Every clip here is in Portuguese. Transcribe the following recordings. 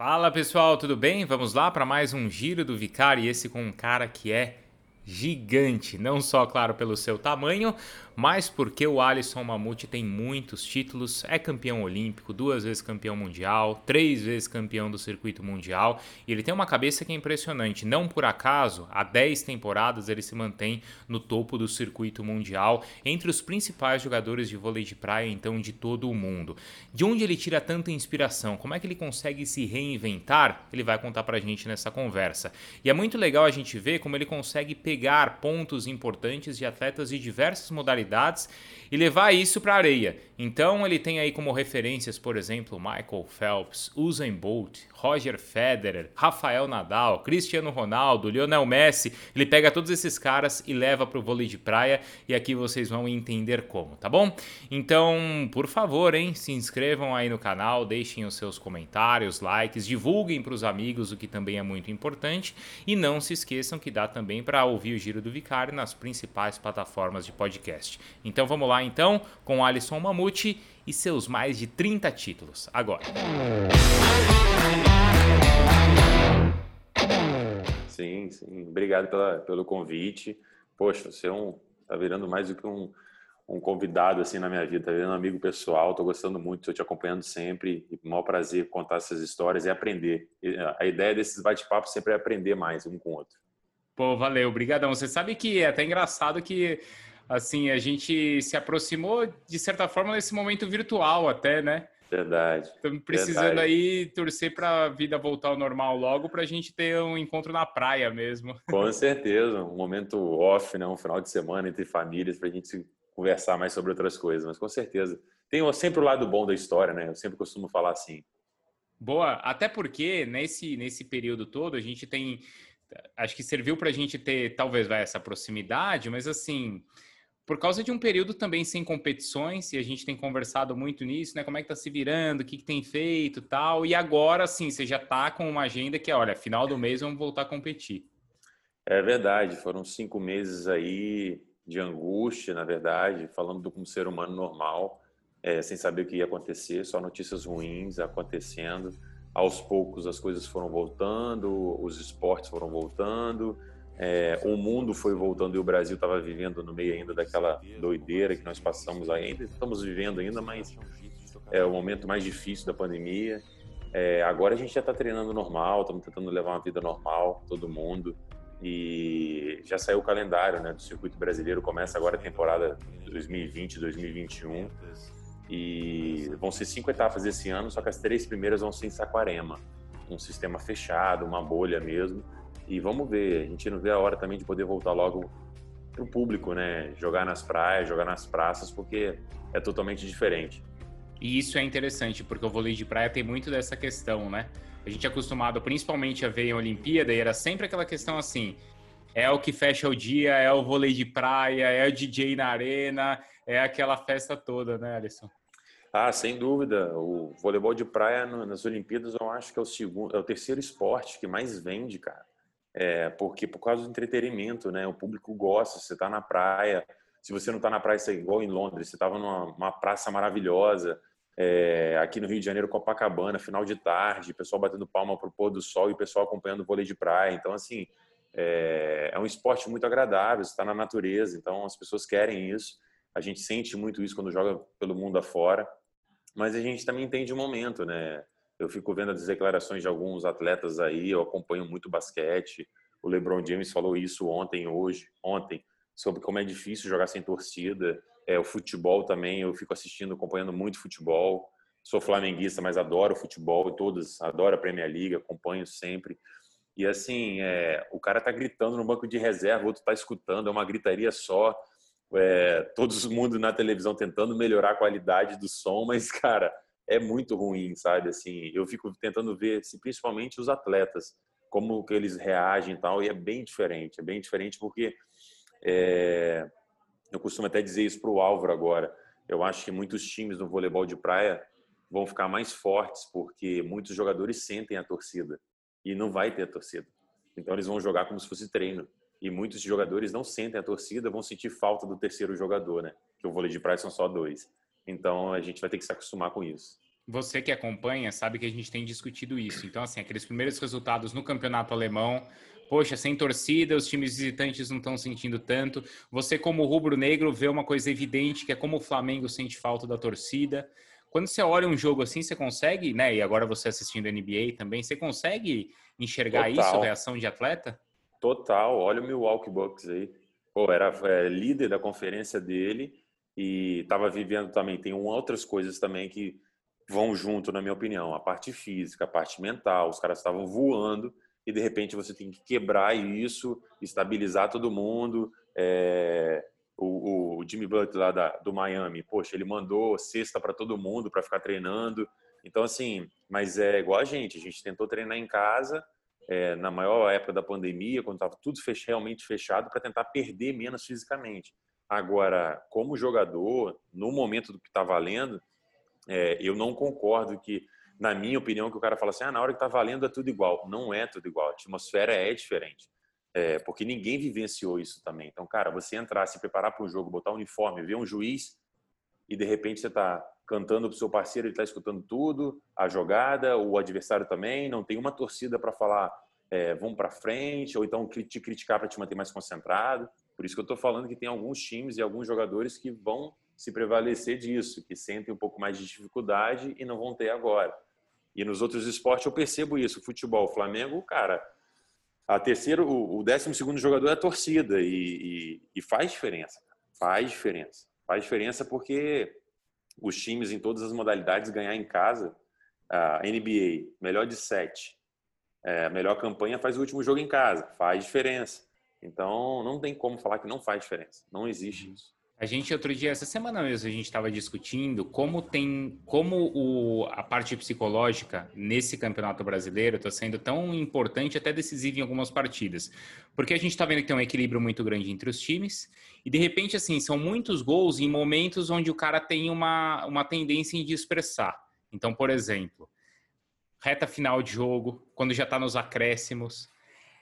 Fala pessoal, tudo bem? Vamos lá para mais um giro do Vicari, esse com um cara que é gigante, não só, claro, pelo seu tamanho, mas porque o Alisson Mamute tem muitos títulos, é campeão olímpico, duas vezes campeão mundial, três vezes campeão do circuito mundial, e ele tem uma cabeça que é impressionante. Não por acaso, há 10 temporadas ele se mantém no topo do circuito mundial, entre os principais jogadores de vôlei de praia, então, de todo o mundo. De onde ele tira tanta inspiração? Como é que ele consegue se reinventar? Ele vai contar pra gente nessa conversa. E é muito legal a gente ver como ele consegue pegar pontos importantes de atletas de diversas modalidades e levar isso para a areia. Então ele tem aí como referências, por exemplo, Michael Phelps, Usain Bolt, Roger Federer, Rafael Nadal, Cristiano Ronaldo, Lionel Messi. Ele pega todos esses caras e leva para o vôlei de praia e aqui vocês vão entender como, tá bom? Então, por favor, hein, se inscrevam aí no canal, deixem os seus comentários, likes, divulguem para os amigos, o que também é muito importante, e não se esqueçam que dá também para ouvir o Giro do Vicário nas principais plataformas de podcast. Então vamos lá então com Alisson Mamute e seus mais de 30 títulos. Agora. Sim, sim. Obrigado pela, pelo convite. Poxa, você é um, tá virando mais do que um, um convidado assim na minha vida, tá virando um amigo pessoal. Tô gostando muito, tô te acompanhando sempre. E o maior prazer contar essas histórias e aprender. A ideia desses bate-papos sempre é aprender mais um com o outro. Pô, valeu, obrigadão. Você sabe que é até engraçado que assim, a gente se aproximou de certa forma nesse momento virtual até, né? Verdade. Estamos precisando verdade. aí torcer para a vida voltar ao normal logo para a gente ter um encontro na praia mesmo. Com certeza, um momento off, né? um final de semana entre famílias para a gente conversar mais sobre outras coisas, mas com certeza. Tem sempre o lado bom da história, né? Eu sempre costumo falar assim. Boa, até porque nesse, nesse período todo a gente tem. Acho que serviu para a gente ter, talvez, vai, essa proximidade, mas assim por causa de um período também sem competições, e a gente tem conversado muito nisso, né? Como é que tá se virando, o que, que tem feito tal. E agora, sim, você já tá com uma agenda que é, olha, final do mês vamos voltar a competir. É verdade, foram cinco meses aí de angústia, na verdade, falando do como ser humano normal, é, sem saber o que ia acontecer, só notícias ruins acontecendo. Aos poucos as coisas foram voltando, os esportes foram voltando, é, o mundo foi voltando e o Brasil estava vivendo no meio ainda daquela doideira que nós passamos ainda, estamos vivendo ainda, mas é o momento mais difícil da pandemia. É, agora a gente já está treinando normal, estamos tentando levar uma vida normal, todo mundo. E já saiu o calendário né, do circuito brasileiro, começa agora a temporada 2020-2021. E vão ser cinco etapas esse ano, só que as três primeiras vão ser em Saquarema, um sistema fechado, uma bolha mesmo. E vamos ver, a gente não vê a hora também de poder voltar logo para o público, né? Jogar nas praias, jogar nas praças, porque é totalmente diferente. E isso é interessante, porque o vôlei de praia tem muito dessa questão, né? A gente é acostumado principalmente a ver em Olimpíada e era sempre aquela questão assim: é o que fecha o dia, é o vôlei de praia, é o DJ na arena, é aquela festa toda, né, Alisson? Ah, sem dúvida. O voleibol de praia nas Olimpíadas eu acho que é o segundo, é o terceiro esporte que mais vende, cara. É, porque por causa do entretenimento, né? O público gosta, você está na praia. Se você não está na praia, você é igual em Londres, você estava numa praça maravilhosa. É, aqui no Rio de Janeiro, Copacabana, final de tarde, pessoal batendo palma para o pôr do sol e o pessoal acompanhando o vôlei de praia. Então, assim, é, é um esporte muito agradável, está na natureza, então as pessoas querem isso. A gente sente muito isso quando joga pelo mundo afora, mas a gente também entende o momento, né? Eu fico vendo as declarações de alguns atletas aí, eu acompanho muito basquete. O LeBron James falou isso ontem, hoje, ontem, sobre como é difícil jogar sem torcida. É, o futebol também, eu fico assistindo, acompanhando muito futebol. Sou flamenguista, mas adoro futebol, todos adoro a Premier League, acompanho sempre. E assim, é, o cara tá gritando no banco de reserva, o outro tá escutando, é uma gritaria só. É, todo mundo na televisão tentando melhorar a qualidade do som, mas, cara, é muito ruim, sabe? Assim, eu fico tentando ver, assim, principalmente os atletas, como que eles reagem e tal, e é bem diferente. É bem diferente porque é, eu costumo até dizer isso para o Álvaro agora. Eu acho que muitos times no voleibol de praia vão ficar mais fortes porque muitos jogadores sentem a torcida e não vai ter a torcida. Então eles vão jogar como se fosse treino. E muitos jogadores não sentem a torcida, vão sentir falta do terceiro jogador, né? Que o vôlei de praia são só dois. Então a gente vai ter que se acostumar com isso. você que acompanha sabe que a gente tem discutido isso. Então, assim, aqueles primeiros resultados no campeonato alemão, poxa, sem torcida, os times visitantes não estão sentindo tanto. Você, como rubro-negro, vê uma coisa evidente que é como o Flamengo sente falta da torcida. Quando você olha um jogo assim, você consegue, né? E agora você assistindo NBA também, você consegue enxergar Total. isso, reação de atleta? Total. Olha o Milwaukee Bucks aí. Pô, era é, líder da conferência dele e estava vivendo também. Tem outras coisas também que vão junto, na minha opinião. A parte física, a parte mental. Os caras estavam voando e de repente você tem que quebrar isso, estabilizar todo mundo. É, o, o, Jimmy Butler lá da, do Miami, poxa, ele mandou cesta para todo mundo para ficar treinando. Então, assim, mas é igual a gente, a gente tentou treinar em casa é, na maior época da pandemia, quando estava tudo fech realmente fechado, para tentar perder menos fisicamente. Agora, como jogador, no momento do que está valendo, é, eu não concordo que, na minha opinião, que o cara fala assim, ah, na hora que está valendo é tudo igual. Não é tudo igual, a atmosfera é diferente. É, porque ninguém vivenciou isso também. Então, cara, você entrar, se preparar para um jogo, botar um uniforme, ver um juiz e de repente você está cantando para o seu parceiro, ele está escutando tudo, a jogada, o adversário também, não tem uma torcida para falar é, vamos para frente, ou então te criticar para te manter mais concentrado. Por isso que eu estou falando que tem alguns times e alguns jogadores que vão se prevalecer disso, que sentem um pouco mais de dificuldade e não vão ter agora. E nos outros esportes eu percebo isso. Futebol, Flamengo, cara, a terceiro, o, décimo segundo jogador é a torcida e, e, e, faz diferença. Faz diferença. Faz diferença porque os times em todas as modalidades ganhar em casa, a NBA, melhor de sete, é, melhor campanha faz o último jogo em casa. Faz diferença. Então, não tem como falar que não faz diferença. Não existe isso. A gente outro dia, essa semana mesmo, a gente estava discutindo como tem, como o, a parte psicológica nesse campeonato brasileiro está sendo tão importante, até decisiva em algumas partidas, porque a gente está vendo que tem um equilíbrio muito grande entre os times e de repente assim são muitos gols em momentos onde o cara tem uma, uma tendência de expressar. Então, por exemplo, reta final de jogo, quando já está nos acréscimos,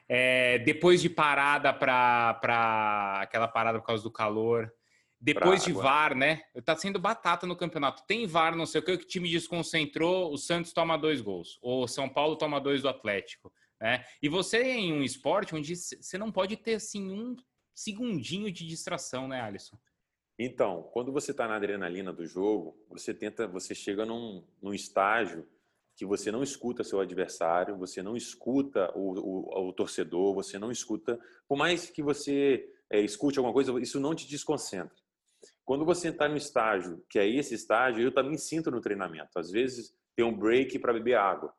é, depois de parada para aquela parada por causa do calor depois de VAR, né? Tá sendo batata no campeonato. Tem VAR, não sei o que, o time desconcentrou, o Santos toma dois gols. Ou São Paulo toma dois do Atlético. Né? E você em um esporte onde você não pode ter assim um segundinho de distração, né, Alisson? Então, quando você está na adrenalina do jogo, você tenta, você chega num, num estágio que você não escuta seu adversário, você não escuta o, o, o torcedor, você não escuta, por mais que você é, escute alguma coisa, isso não te desconcentra. Quando você está no estágio, que é esse estágio, eu também sinto no treinamento. Às vezes tem um break para beber água.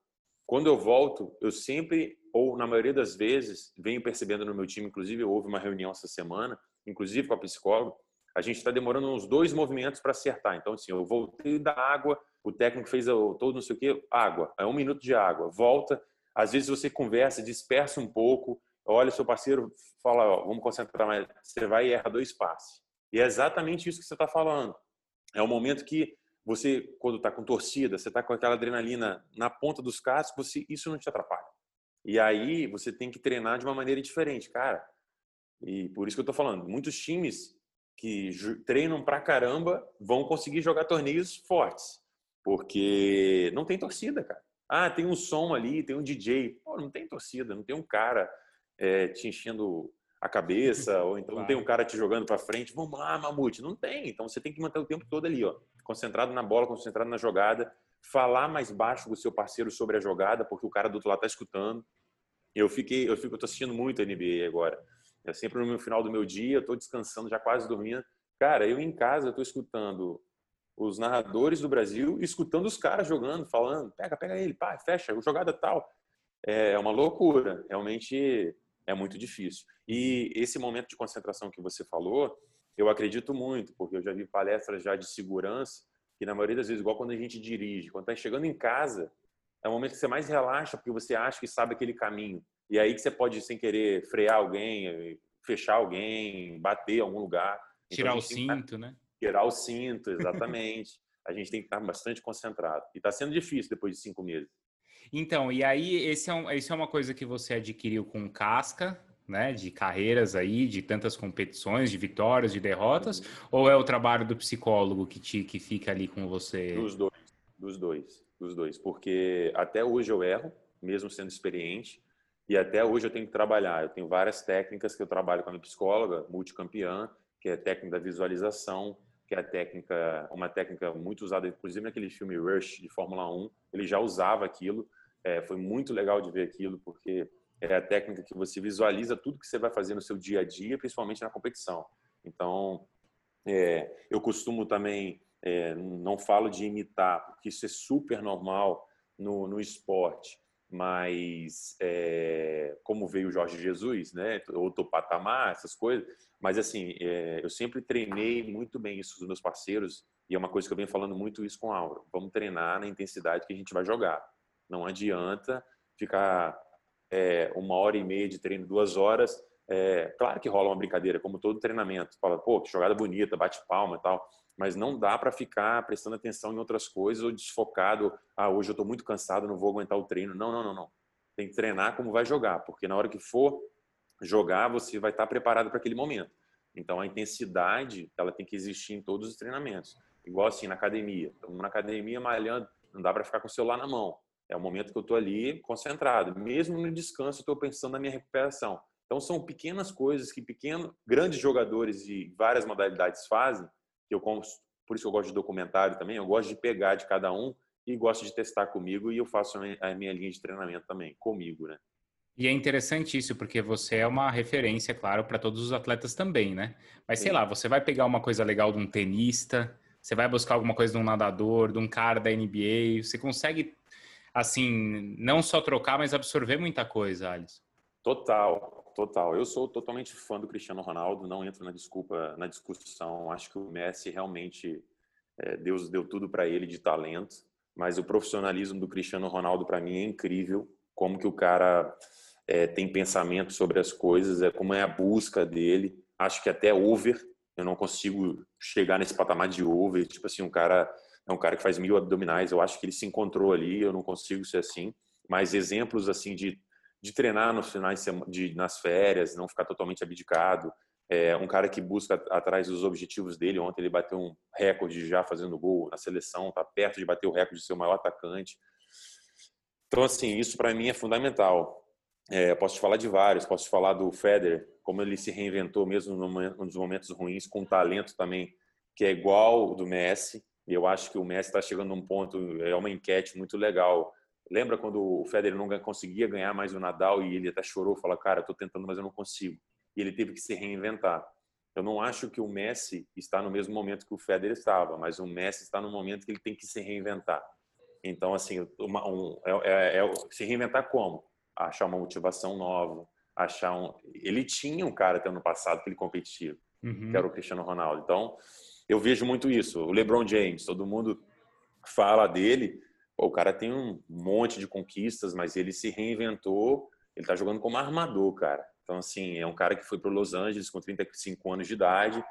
Quando eu volto, eu sempre, ou na maioria das vezes, venho percebendo no meu time, inclusive houve uma reunião essa semana, inclusive com a psicóloga, a gente está demorando uns dois movimentos para acertar. Então, assim, eu voltei da água, o técnico fez todo não sei o quê, água, é um minuto de água, volta. Às vezes você conversa, dispersa um pouco, olha seu parceiro, fala, ó, vamos concentrar mais, você vai e erra dois passes. E é exatamente isso que você está falando. É o momento que você, quando está com torcida, você está com aquela adrenalina na ponta dos cascos, você, isso não te atrapalha. E aí você tem que treinar de uma maneira diferente, cara. E por isso que eu estou falando, muitos times que treinam pra caramba vão conseguir jogar torneios fortes, porque não tem torcida, cara. Ah, tem um som ali, tem um DJ. Pô, não tem torcida, não tem um cara é, te enchendo a cabeça, ou então claro. não tem um cara te jogando para frente, vamos lá, Mamute. Não tem. Então você tem que manter o tempo todo ali, ó, concentrado na bola, concentrado na jogada, falar mais baixo com o seu parceiro sobre a jogada, porque o cara do outro lado tá escutando. Eu fiquei, eu fico, eu tô assistindo muito a NBA agora. É sempre no final do meu dia, eu tô descansando, já quase dormindo. Cara, eu em casa eu tô escutando os narradores do Brasil, escutando os caras jogando, falando, pega, pega ele, pá, fecha, jogada tal. É uma loucura, realmente é muito difícil. E esse momento de concentração que você falou, eu acredito muito, porque eu já vi palestras já de segurança, que na maioria das vezes, igual quando a gente dirige, quando está chegando em casa, é o momento que você mais relaxa, porque você acha que sabe aquele caminho. E aí que você pode, sem querer, frear alguém, fechar alguém, bater em algum lugar. Então, Tirar então, o cinto, né? Tirar o cinto, exatamente. a gente tem que estar bastante concentrado. E está sendo difícil depois de cinco meses. Então, e aí, esse é, um, esse é uma coisa que você adquiriu com casca, né, de carreiras aí, de tantas competições, de vitórias, de derrotas, uhum. ou é o trabalho do psicólogo que te que fica ali com você? Dos dois. dos dois, dos dois, porque até hoje eu erro, mesmo sendo experiente, e até hoje eu tenho que trabalhar. Eu tenho várias técnicas que eu trabalho com a minha psicóloga, multicampeã, que é a técnica da visualização, que é a técnica, uma técnica muito usada, inclusive naquele filme Rush de Fórmula 1, ele já usava aquilo. É, foi muito legal de ver aquilo, porque é a técnica que você visualiza tudo que você vai fazer no seu dia a dia, principalmente na competição. Então, é, eu costumo também, é, não falo de imitar, porque isso é super normal no, no esporte, mas é, como veio o Jorge Jesus, né, outro patamar, essas coisas, mas assim, é, eu sempre treinei muito bem isso com os meus parceiros e é uma coisa que eu venho falando muito isso com o Auro. Vamos treinar na intensidade que a gente vai jogar. Não adianta ficar é, uma hora e meia de treino, duas horas. Claro que rola uma brincadeira, como todo treinamento. Fala, pô, que jogada bonita, bate palma e tal mas não dá para ficar prestando atenção em outras coisas ou desfocado. Ah, hoje eu estou muito cansado, não vou aguentar o treino. Não, não, não, não. Tem que treinar como vai jogar, porque na hora que for jogar, você vai estar preparado para aquele momento. Então a intensidade, ela tem que existir em todos os treinamentos. Igual assim na academia. Estamos na academia malhando, não dá para ficar com o celular na mão. É o momento que eu estou ali concentrado. Mesmo no descanso, estou pensando na minha recuperação. Então são pequenas coisas que pequenos, grandes jogadores de várias modalidades fazem que eu por isso eu gosto de documentário também, eu gosto de pegar de cada um e gosto de testar comigo e eu faço a minha linha de treinamento também comigo, né? E é interessante isso, porque você é uma referência, claro, para todos os atletas também, né? Mas sei Sim. lá, você vai pegar uma coisa legal de um tenista, você vai buscar alguma coisa de um nadador, de um cara da NBA, você consegue, assim, não só trocar, mas absorver muita coisa, Alice. Total, Total. Eu sou totalmente fã do Cristiano Ronaldo, não entro na desculpa, na discussão. Acho que o Messi realmente é, Deus deu tudo para ele de talento, mas o profissionalismo do Cristiano Ronaldo para mim é incrível. Como que o cara é, tem pensamento sobre as coisas, é como é a busca dele. Acho que até over, eu não consigo chegar nesse patamar de over. Tipo assim, um cara é um cara que faz mil abdominais. Eu acho que ele se encontrou ali. Eu não consigo ser assim. Mas exemplos assim de de treinar nos finais de, nas férias, não ficar totalmente abdicado. É um cara que busca atrás dos objetivos dele. Ontem ele bateu um recorde já fazendo gol na seleção, está perto de bater o recorde de ser o maior atacante. Então, assim, isso para mim é fundamental. É, posso te falar de vários, posso te falar do Federer, como ele se reinventou mesmo nos momentos ruins, com talento também que é igual do Messi. Eu acho que o Messi está chegando num ponto, é uma enquete muito legal Lembra quando o Federer não conseguia ganhar mais o Nadal e ele até chorou, falou: "Cara, estou tentando, mas eu não consigo". E ele teve que se reinventar. Eu não acho que o Messi está no mesmo momento que o Federer estava, mas o Messi está no momento que ele tem que se reinventar. Então, assim, uma, um, é, é, é, se reinventar como? Achar uma motivação nova, achar um. Ele tinha um cara até ano passado que ele competia, uhum. que era o Cristiano Ronaldo. Então, eu vejo muito isso. O LeBron James, todo mundo fala dele, o cara tem um monte de conquistas, mas ele se reinventou. Ele tá jogando como armador, cara. Então, assim, é um cara que foi para Los Angeles com 35 anos de idade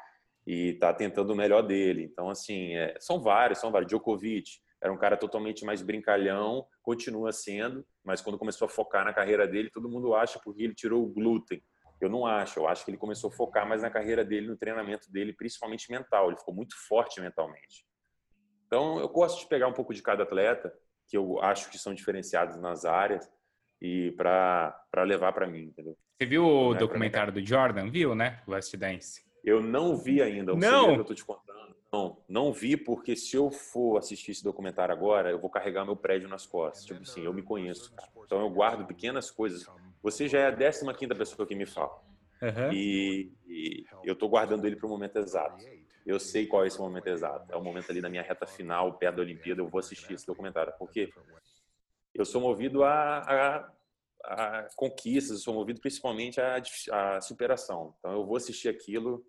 e tá tentando o melhor dele. Então, assim, é, são vários, são vários. Djokovic era um cara totalmente mais brincalhão, continua sendo, mas quando começou a focar na carreira dele, todo mundo acha porque ele tirou o glúten. Eu não acho, eu acho que ele começou a focar mais na carreira dele, no treinamento dele, principalmente mental. Ele ficou muito forte mentalmente. Então, eu gosto de pegar um pouco de cada atleta, que eu acho que são diferenciados nas áreas, e para levar para mim, entendeu? Você viu o é documentário do Jordan? Viu, né? Last Dance. Eu não vi ainda. O não. Que eu tô te contando. Não, não vi porque se eu for assistir esse documentário agora, eu vou carregar meu prédio nas costas. Tipo assim, eu me conheço. Cara. Então eu guardo pequenas coisas. Você já é a 15 quinta pessoa que me fala. Uhum. E, e, eu estou guardando ele para o momento exato. Eu sei qual é esse momento exato. É o momento ali da minha reta final, perto da Olimpíada, eu vou assistir esse documentário. Porque eu sou movido a, a, a conquistas, eu sou movido principalmente a, a, superação. Então eu vou assistir aquilo.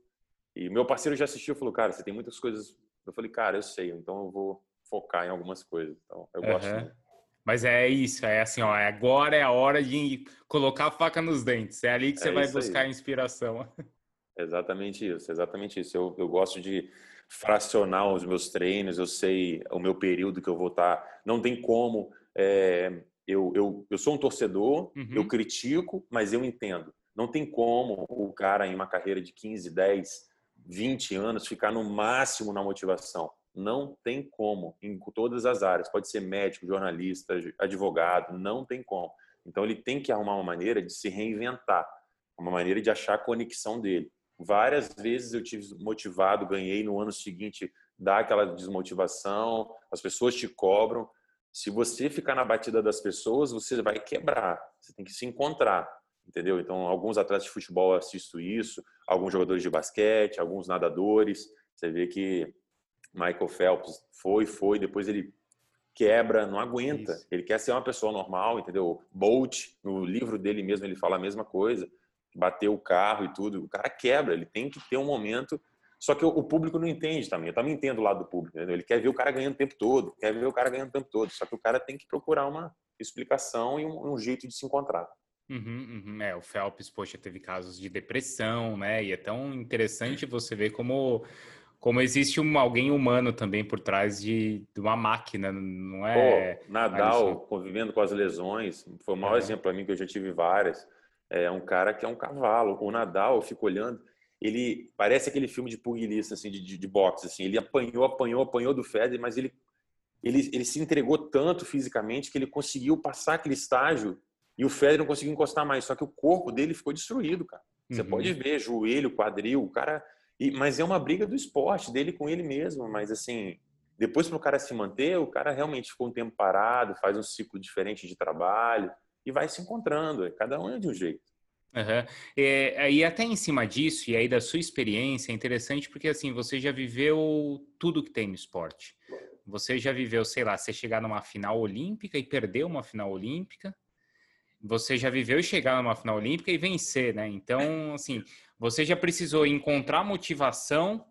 E meu parceiro já assistiu e falou, cara, você tem muitas coisas. Eu falei, cara, eu sei, então eu vou focar em algumas coisas. Então eu gosto. Uhum. Mas é isso, é assim, ó, agora é a hora de colocar a faca nos dentes. É ali que você é vai buscar aí. inspiração. Exatamente isso, exatamente isso. Eu, eu gosto de fracionar os meus treinos, eu sei o meu período que eu vou estar. Tá, não tem como. É, eu, eu, eu sou um torcedor, uhum. eu critico, mas eu entendo. Não tem como o cara em uma carreira de 15, 10, 20 anos ficar no máximo na motivação. Não tem como, em todas as áreas. Pode ser médico, jornalista, advogado, não tem como. Então ele tem que arrumar uma maneira de se reinventar, uma maneira de achar a conexão dele. Várias vezes eu tive motivado, ganhei no ano seguinte, dá aquela desmotivação, as pessoas te cobram. Se você ficar na batida das pessoas, você vai quebrar. Você tem que se encontrar, entendeu? Então, alguns atletas de futebol assisto isso, alguns jogadores de basquete, alguns nadadores. Você vê que Michael Phelps foi, foi, depois ele quebra, não aguenta. Isso. Ele quer ser uma pessoa normal, entendeu? Bolt, no livro dele mesmo, ele fala a mesma coisa. Bateu o carro e tudo. O cara quebra, ele tem que ter um momento. Só que o público não entende também. Eu também entendo o lado do público. Entendeu? Ele quer ver o cara ganhando o tempo todo, quer ver o cara ganhando o tempo todo. Só que o cara tem que procurar uma explicação e um, um jeito de se encontrar. Uhum, uhum. É, o Phelps, poxa, teve casos de depressão, né? E é tão interessante você ver como como existe um, alguém humano também por trás de, de uma máquina, não é? Pô, Nadal convivendo com as lesões, foi o maior é. exemplo para mim que eu já tive várias. É um cara que é um cavalo. O Nadal, eu fico olhando, ele parece aquele filme de pugilista assim, de, de, de boxe, assim. Ele apanhou, apanhou, apanhou do Federer, mas ele, ele, ele se entregou tanto fisicamente que ele conseguiu passar aquele estágio e o Federer não conseguiu encostar mais. Só que o corpo dele ficou destruído, cara. Você uhum. pode ver joelho, quadril, o cara e, mas é uma briga do esporte, dele com ele mesmo. Mas, assim, depois para o cara se manter, o cara realmente ficou um tempo parado, faz um ciclo diferente de trabalho e vai se encontrando. É, cada um é de um jeito. Uhum. É, e até em cima disso, e aí da sua experiência, é interessante porque assim, você já viveu tudo que tem no esporte. Você já viveu, sei lá, você chegar numa final olímpica e perder uma final olímpica. Você já viveu chegar numa final olímpica e vencer, né? Então, assim, você já precisou encontrar motivação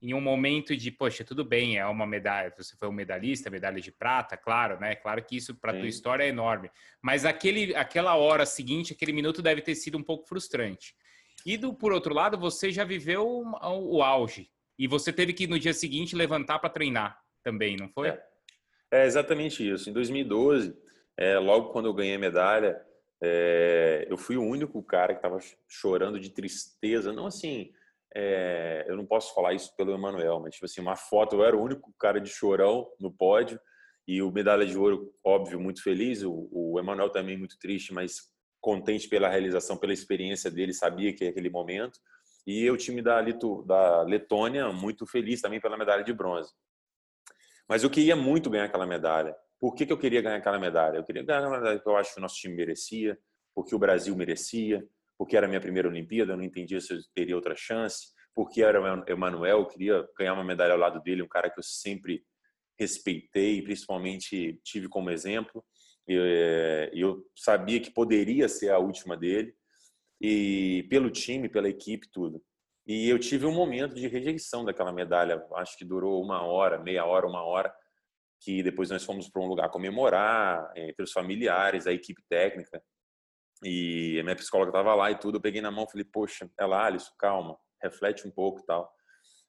em um momento de, poxa, tudo bem, é uma medalha, você foi um medalhista, medalha de prata, claro, né? Claro que isso para tua história é enorme. Mas aquele, aquela hora seguinte, aquele minuto deve ter sido um pouco frustrante. E do, por outro lado, você já viveu o, o auge. E você teve que no dia seguinte levantar para treinar também, não foi? É. é, exatamente isso. Em 2012, é, logo quando eu ganhei a medalha, é, eu fui o único cara que estava chorando de tristeza, não assim, é, eu não posso falar isso pelo Emanuel, mas tipo assim, uma foto, eu era o único cara de chorão no pódio e o medalha de ouro, óbvio, muito feliz, o, o Emanuel também muito triste, mas contente pela realização, pela experiência dele, sabia que é aquele momento. E o time da, Lito, da Letônia, muito feliz também pela medalha de bronze. Mas eu queria muito ganhar aquela medalha. Por que, que eu queria ganhar aquela medalha? Eu queria ganhar a medalha que eu acho que o nosso time merecia, porque o Brasil merecia, porque era minha primeira Olimpíada, eu não entendia se eu teria outra chance, porque era o Emanuel, eu queria ganhar uma medalha ao lado dele, um cara que eu sempre respeitei, principalmente tive como exemplo. E eu sabia que poderia ser a última dele, e pelo time, pela equipe, tudo. E eu tive um momento de rejeição daquela medalha, acho que durou uma hora, meia hora, uma hora, que depois nós fomos para um lugar comemorar, entre os familiares, a equipe técnica. E a minha psicóloga estava lá e tudo. Eu peguei na mão falei, poxa, ela, Alisson, calma, reflete um pouco e tal.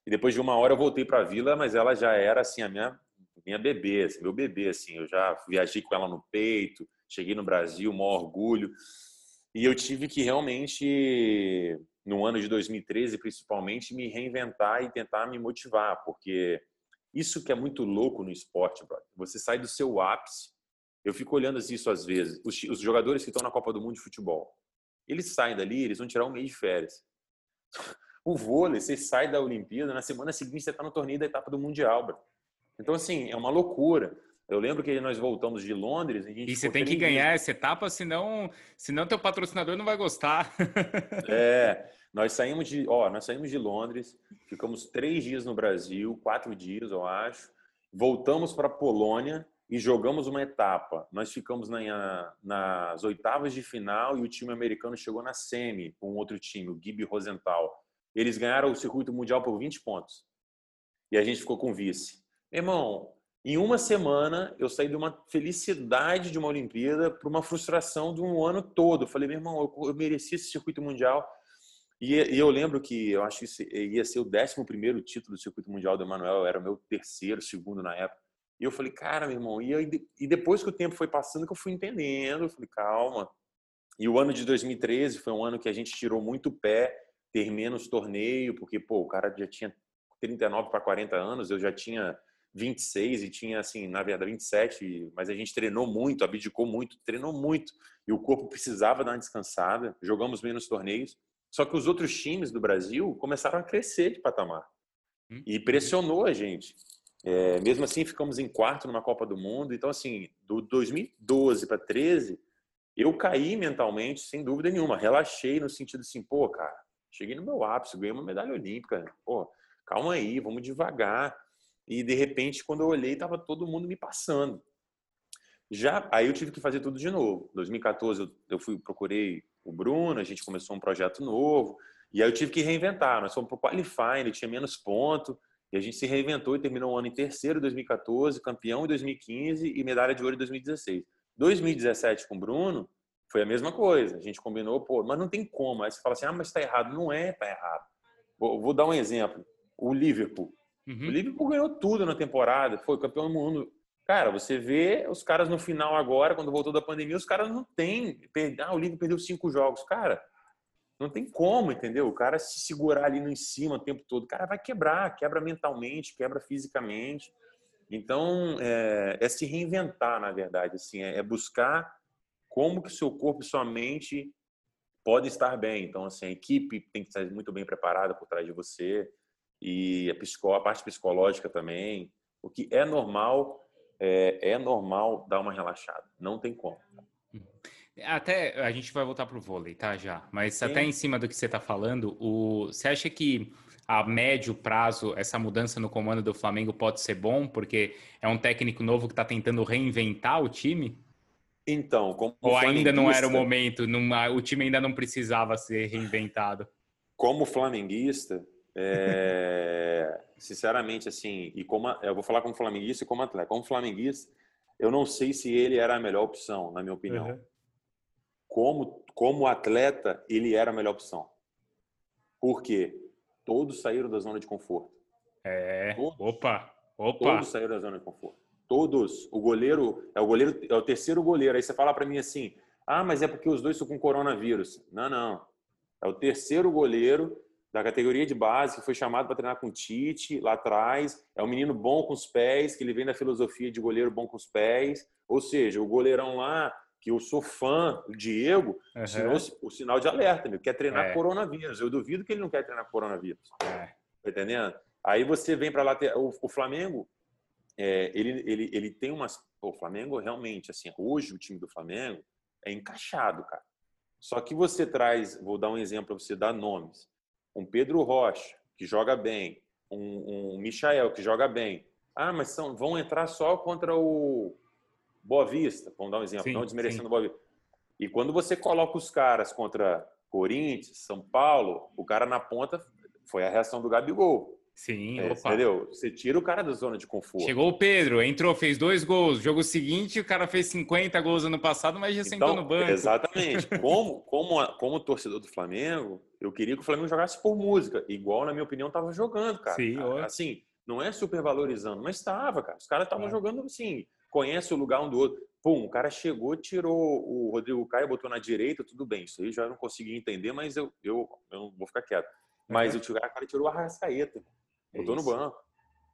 E depois de uma hora eu voltei para a vila, mas ela já era assim, a minha, minha bebê, assim, meu bebê. assim. Eu já viajei com ela no peito, cheguei no Brasil, maior orgulho. E eu tive que realmente, no ano de 2013 principalmente, me reinventar e tentar me motivar, porque isso que é muito louco no esporte, brother. Você sai do seu ápice. Eu fico olhando isso às vezes. Os, os jogadores que estão na Copa do Mundo de futebol, eles saem dali, eles vão tirar um mês de férias. O vôlei, você sai da Olimpíada, na semana seguinte você está no torneio da etapa do Mundial, brother. Então, assim, é uma loucura. Eu lembro que nós voltamos de Londres e, e você tem que ganhar dias. essa etapa, senão, senão teu patrocinador não vai gostar. É, nós saímos de, ó, nós saímos de Londres, ficamos três dias no Brasil, quatro dias, eu acho. Voltamos para a Polônia e jogamos uma etapa. Nós ficamos na, nas oitavas de final e o time americano chegou na semi com outro time, o Gibi Rosenthal. Eles ganharam o circuito mundial por 20 pontos. E a gente ficou com vice. Irmão, em uma semana eu saí de uma felicidade de uma Olimpíada para uma frustração de um ano todo. Eu falei, meu irmão, eu, eu mereci esse circuito mundial e, e, eu lembro que eu acho que ia ser o 11 título do circuito mundial do Emanuel, era o meu terceiro, segundo na época. E eu falei, cara, meu irmão, e, eu, e depois que o tempo foi passando, que eu fui entendendo, eu falei, calma. E o ano de 2013 foi um ano que a gente tirou muito pé, ter menos torneio, porque, pô, o cara já tinha 39 para 40 anos, eu já tinha 26 e tinha, assim, na verdade, 27, mas a gente treinou muito, abdicou muito, treinou muito. E o corpo precisava dar uma descansada, jogamos menos torneios. Só que os outros times do Brasil começaram a crescer de patamar. Hum. E pressionou a gente. É, mesmo assim, ficamos em quarto numa Copa do Mundo. Então, assim, do 2012 para 13, eu caí mentalmente, sem dúvida nenhuma. Relaxei no sentido assim, pô, cara, cheguei no meu ápice, ganhei uma medalha olímpica. Pô, calma aí, vamos devagar. E de repente, quando eu olhei, estava todo mundo me passando. Já aí eu tive que fazer tudo de novo. 2014 eu fui procurei o Bruno, a gente começou um projeto novo e aí eu tive que reinventar. Nós fomos o qualifying, ele tinha menos ponto e a gente se reinventou e terminou o ano em terceiro em 2014, campeão em 2015 e medalha de ouro em 2016. 2017 com o Bruno foi a mesma coisa. A gente combinou, pô, mas não tem como. Aí você fala assim, ah, mas está errado. Não é, está errado. Vou, vou, dar um exemplo. O Liverpool. Uhum. O Liverpool ganhou tudo na temporada, foi campeão do mundo. Cara, você vê os caras no final agora, quando voltou da pandemia, os caras não têm. Ah, o Liverpool perdeu cinco jogos. Cara, não tem como, entendeu? O cara se segurar ali no em cima o tempo todo, o cara vai quebrar, quebra mentalmente, quebra fisicamente. Então, é, é se reinventar, na verdade, assim, é, é buscar como que seu corpo e sua mente pode estar bem. Então, assim, a equipe tem que estar muito bem preparada por trás de você e a, psicó, a parte psicológica também. O que é normal, é, é normal dar uma relaxada. Não tem como. Até a gente vai voltar para o vôlei, tá? Já. Mas Sim. até em cima do que você está falando, o, você acha que a médio prazo essa mudança no comando do Flamengo pode ser bom? Porque é um técnico novo que está tentando reinventar o time? Então, como Ou ainda não era o momento, numa, o time ainda não precisava ser reinventado? Como flamenguista, é, sinceramente, assim, e como eu vou falar como flamenguista e como atleta. Como flamenguista, eu não sei se ele era a melhor opção, na minha opinião. Uhum. Como, como atleta, ele era a melhor opção. Por quê? Todos saíram da zona de conforto. É. Todos, opa, opa. Todos saíram da zona de conforto. Todos. O goleiro é o goleiro, é o terceiro goleiro. Aí você fala para mim assim: "Ah, mas é porque os dois estão com coronavírus". Não, não. É o terceiro goleiro da categoria de base que foi chamado para treinar com o Tite lá atrás. É um menino bom com os pés, que ele vem da filosofia de goleiro bom com os pés. Ou seja, o goleirão lá que eu sou fã do Diego, uhum. o sinal de alerta, meu, quer treinar é. coronavírus. Eu duvido que ele não quer treinar coronavírus. É. Tá entendendo? Aí você vem para lá, o, o Flamengo é, ele, ele, ele tem umas. o Flamengo realmente, assim, hoje o time do Flamengo é encaixado, cara. Só que você traz, vou dar um exemplo para você dar nomes: um Pedro Rocha, que joga bem, um, um Michael, que joga bem. Ah, mas são, vão entrar só contra o Boa Vista, vamos dar um exemplo, sim, não desmerecendo o Boa Vista. E quando você coloca os caras contra Corinthians, São Paulo, o cara na ponta foi a reação do Gabigol. Sim, é, entendeu? Você tira o cara da zona de conforto. Chegou o Pedro, entrou, fez dois gols. Jogo seguinte, o cara fez 50 gols ano passado, mas já então, sentou no banco. Exatamente. Como, como, como torcedor do Flamengo, eu queria que o Flamengo jogasse por música, igual, na minha opinião, estava jogando, cara. Sim, assim, não é super valorizando, mas estava, cara. Os caras estavam é. jogando assim, conhece o lugar um do outro. Pum, o cara chegou, tirou o Rodrigo Caio, botou na direita, tudo bem. Isso aí já não consegui entender, mas eu, eu, eu vou ficar quieto. Mas uhum. o cara tirou a Arrascaeta. Botou no banco.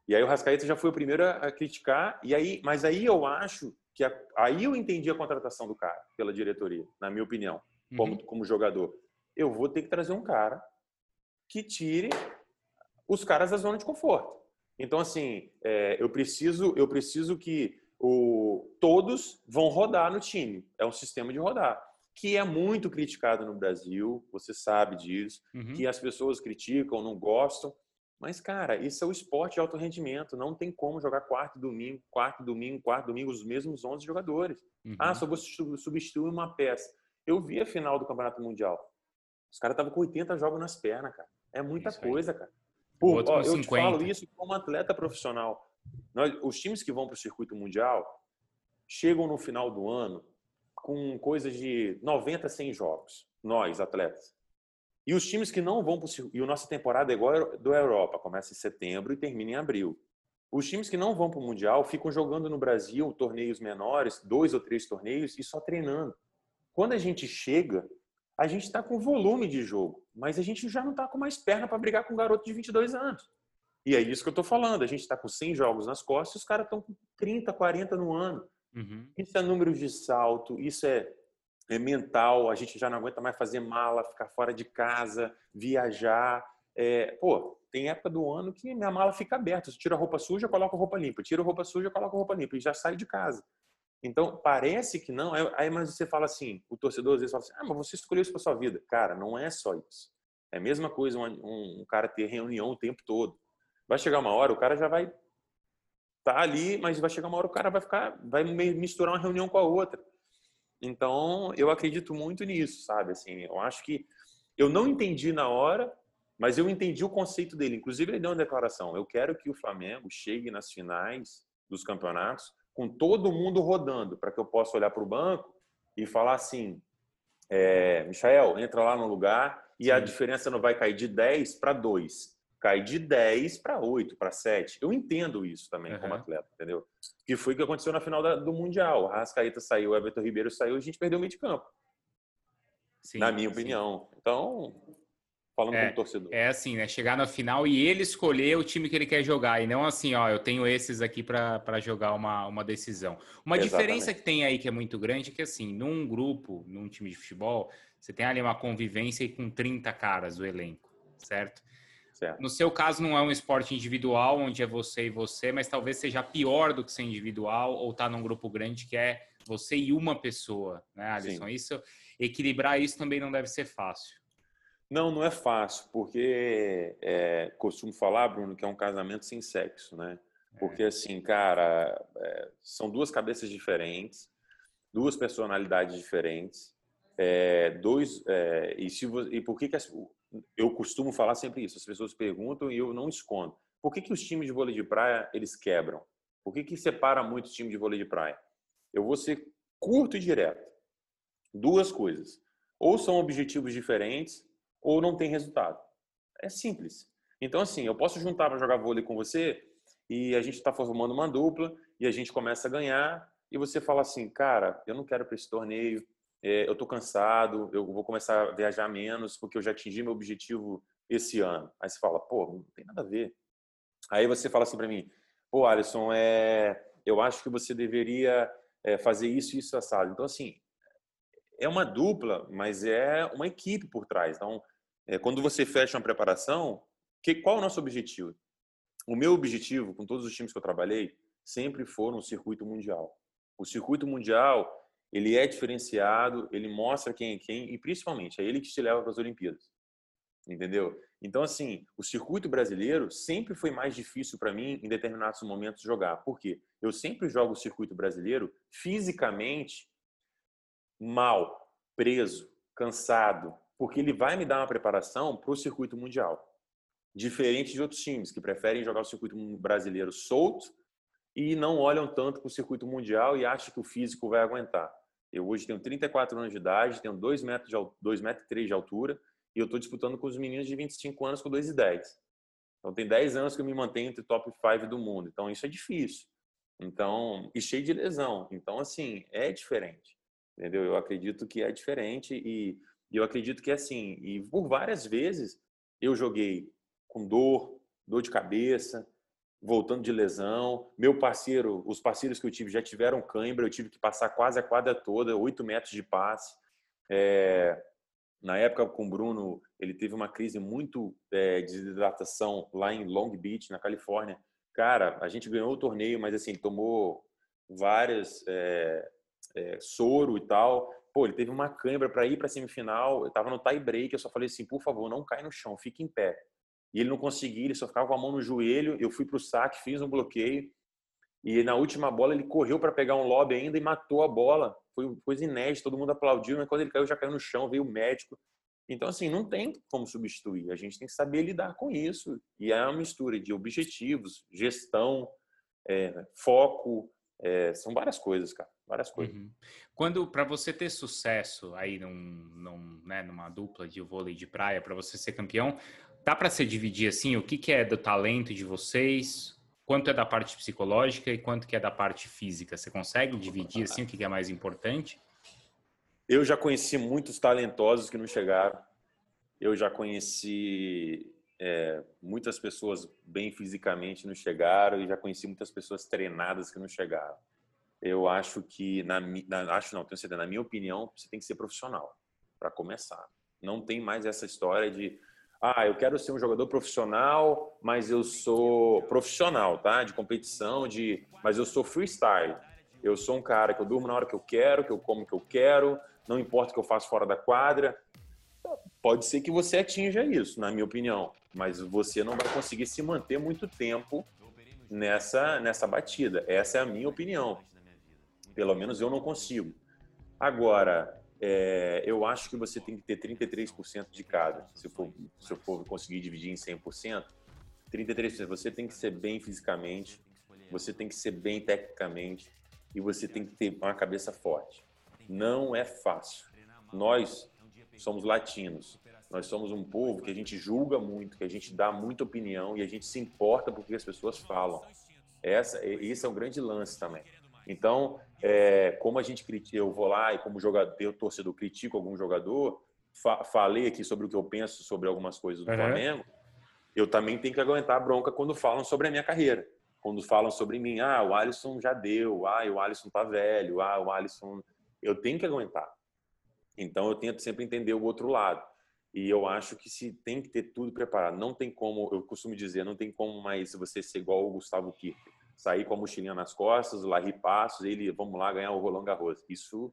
E aí o Rascaeta já foi o primeiro a criticar, e aí, mas aí eu acho que a, aí eu entendi a contratação do cara pela diretoria, na minha opinião, como, uhum. como jogador. Eu vou ter que trazer um cara que tire os caras da zona de conforto. Então, assim, é, eu preciso eu preciso que o, todos vão rodar no time. É um sistema de rodar. Que é muito criticado no Brasil, você sabe disso, uhum. que as pessoas criticam, não gostam. Mas, cara, isso é o esporte de alto rendimento. Não tem como jogar quarto domingo, quarto domingo, quarto domingo, os mesmos 11 jogadores. Uhum. Ah, só vou substituir uma peça. Eu vi a final do Campeonato Mundial. Os caras estavam com 80 jogos nas pernas, cara. É muita coisa, cara. Pô, ó, eu 50. te falo isso como atleta profissional. Nós, os times que vão para o circuito mundial chegam no final do ano com coisas de 90 a 100 jogos. Nós, atletas. E os times que não vão para o e a nossa temporada é igual do Europa, começa em setembro e termina em abril. Os times que não vão para o Mundial ficam jogando no Brasil torneios menores, dois ou três torneios, e só treinando. Quando a gente chega, a gente está com volume de jogo, mas a gente já não está com mais perna para brigar com um garoto de 22 anos. E é isso que eu estou falando. A gente está com 100 jogos nas costas e os caras estão com 30, 40 no ano. Uhum. Isso é número de salto, isso é, é, mental. A gente já não aguenta mais fazer mala, ficar fora de casa, viajar. É, pô, tem época do ano que minha mala fica aberta. Você tira a roupa suja, coloca a roupa limpa. Tira a roupa suja, coloca a roupa limpa. E já sai de casa. Então, parece que não. Aí, mas você fala assim, o torcedor às vezes fala assim, ah, mas você escolheu isso para sua vida. Cara, não é só isso. É a mesma coisa um, um cara ter reunião o tempo todo. Vai chegar uma hora, o cara já vai tá ali, mas vai chegar uma hora o cara vai ficar, vai misturar uma reunião com a outra. Então, eu acredito muito nisso, sabe? Assim, eu acho que eu não entendi na hora, mas eu entendi o conceito dele. Inclusive, ele deu uma declaração: eu quero que o Flamengo chegue nas finais dos campeonatos com todo mundo rodando, para que eu possa olhar para o banco e falar assim: é, Michael, entra lá no lugar e Sim. a diferença não vai cair de 10 para 2 cai de 10 para 8, para 7. Eu entendo isso também uhum. como atleta, entendeu? Que foi o que aconteceu na final da, do Mundial. O Rascaeta saiu, o Everton Ribeiro saiu e a gente perdeu o meio de campo. Sim, na minha sim. opinião. Então, falando é, como torcedor. É assim, né? Chegar na final e ele escolher o time que ele quer jogar. E não assim, ó, eu tenho esses aqui para jogar uma, uma decisão. Uma Exatamente. diferença que tem aí que é muito grande é que, assim, num grupo, num time de futebol, você tem ali uma convivência com 30 caras do elenco, certo? Certo. No seu caso, não é um esporte individual, onde é você e você, mas talvez seja pior do que ser individual ou estar tá num grupo grande que é você e uma pessoa, né, Alisson? Sim. Isso, equilibrar isso também não deve ser fácil. Não, não é fácil, porque é, costumo falar, Bruno, que é um casamento sem sexo, né? É. Porque, assim, cara, é, são duas cabeças diferentes, duas personalidades diferentes, é, dois, é, e, se, e por que, que as, eu costumo falar sempre isso. As pessoas perguntam e eu não escondo. Por que, que os times de vôlei de praia eles quebram? Por que, que separa muito os times de vôlei de praia? Eu vou ser curto e direto. Duas coisas. Ou são objetivos diferentes, ou não tem resultado. É simples. Então, assim, eu posso juntar para jogar vôlei com você e a gente está formando uma dupla e a gente começa a ganhar e você fala assim, cara, eu não quero para esse torneio, é, eu estou cansado, eu vou começar a viajar menos porque eu já atingi meu objetivo esse ano. Aí você fala, pô, não tem nada a ver. Aí você fala assim para mim, pô, Alisson, é, eu acho que você deveria é, fazer isso e isso assado. Então, assim, é uma dupla, mas é uma equipe por trás. Então, é, quando você fecha uma preparação, que, qual é o nosso objetivo? O meu objetivo, com todos os times que eu trabalhei, sempre foram o circuito mundial. O circuito mundial ele é diferenciado, ele mostra quem é quem e principalmente é ele que te leva para as Olimpíadas. Entendeu? Então, assim, o circuito brasileiro sempre foi mais difícil para mim em determinados momentos jogar. Por quê? Eu sempre jogo o circuito brasileiro fisicamente mal, preso, cansado, porque ele vai me dar uma preparação para o circuito mundial. Diferente de outros times que preferem jogar o circuito brasileiro solto e não olham tanto para o circuito mundial e acham que o físico vai aguentar. Eu hoje tenho 34 anos de idade, tenho 2 metros, de, 2 metros e 3 de altura e eu estou disputando com os meninos de 25 anos com 2 e 10. Então tem 10 anos que eu me mantenho entre top 5 do mundo. Então isso é difícil. Então, e cheio de lesão. Então assim, é diferente. Entendeu? Eu acredito que é diferente e eu acredito que é assim, e por várias vezes eu joguei com dor, dor de cabeça, voltando de lesão. Meu parceiro, os parceiros que eu tive já tiveram cãibra, eu tive que passar quase a quadra toda, oito metros de passe. É, na época com o Bruno, ele teve uma crise muito é, de desidratação lá em Long Beach, na Califórnia. Cara, a gente ganhou o torneio, mas assim, tomou várias é, é, soro e tal. Pô, ele teve uma cãibra para ir para semifinal. Eu estava no tie break, eu só falei assim, por favor, não cai no chão, fique em pé e ele não conseguia, ele só ficava com a mão no joelho. Eu fui para o saque, fiz um bloqueio e na última bola ele correu para pegar um lobby ainda e matou a bola. Foi coisa inédita, todo mundo aplaudiu, mas quando ele caiu já caiu no chão, veio o médico. Então, assim, não tem como substituir. A gente tem que saber lidar com isso. E é uma mistura de objetivos, gestão, é, foco, é, são várias coisas, cara. Várias coisas. Uhum. Quando, para você ter sucesso aí num, num, né, numa dupla de vôlei de praia, para você ser campeão, Dá para se dividir assim, o que, que é do talento de vocês, quanto é da parte psicológica e quanto que é da parte física? Você consegue dividir assim o que, é mais importante? Eu já conheci muitos talentosos que não chegaram. Eu já conheci é, muitas pessoas bem fisicamente não chegaram e já conheci muitas pessoas treinadas que não chegaram. Eu acho que, na, na acho não, tenho certeza, na minha opinião, você tem que ser profissional para começar. Não tem mais essa história de, ah, eu quero ser um jogador profissional, mas eu sou profissional, tá? De competição, de, mas eu sou freestyle. Eu sou um cara que eu durmo na hora que eu quero, que eu como que eu quero, não importa o que eu faço fora da quadra. Pode ser que você atinja isso, na minha opinião, mas você não vai conseguir se manter muito tempo nessa, nessa batida. Essa é a minha opinião. Pelo menos eu não consigo. Agora, é, eu acho que você tem que ter 33% de cada. Se eu, for, se for conseguir dividir em 100%, 33%. Você tem que ser bem fisicamente, você tem que ser bem tecnicamente e você tem que ter uma cabeça forte. Não é fácil. Nós somos latinos. Nós somos um povo que a gente julga muito, que a gente dá muita opinião e a gente se importa porque as pessoas falam. Essa, esse é um grande lance também. Então, é, como a gente critica, eu vou lá e como jogador, eu torcedor critico algum jogador, fa falei aqui sobre o que eu penso sobre algumas coisas do uhum. Flamengo, eu também tenho que aguentar a bronca quando falam sobre a minha carreira. Quando falam sobre mim, ah, o Alisson já deu, ah, o Alisson tá velho, ah, o Alisson. Eu tenho que aguentar. Então eu tento sempre entender o outro lado. E eu acho que se tem que ter tudo preparado. Não tem como, eu costumo dizer, não tem como mais você ser igual o Gustavo Kircher. Sair com a mochilinha nas costas, lá rir passos, ele, vamos lá ganhar o Roland Garros. Isso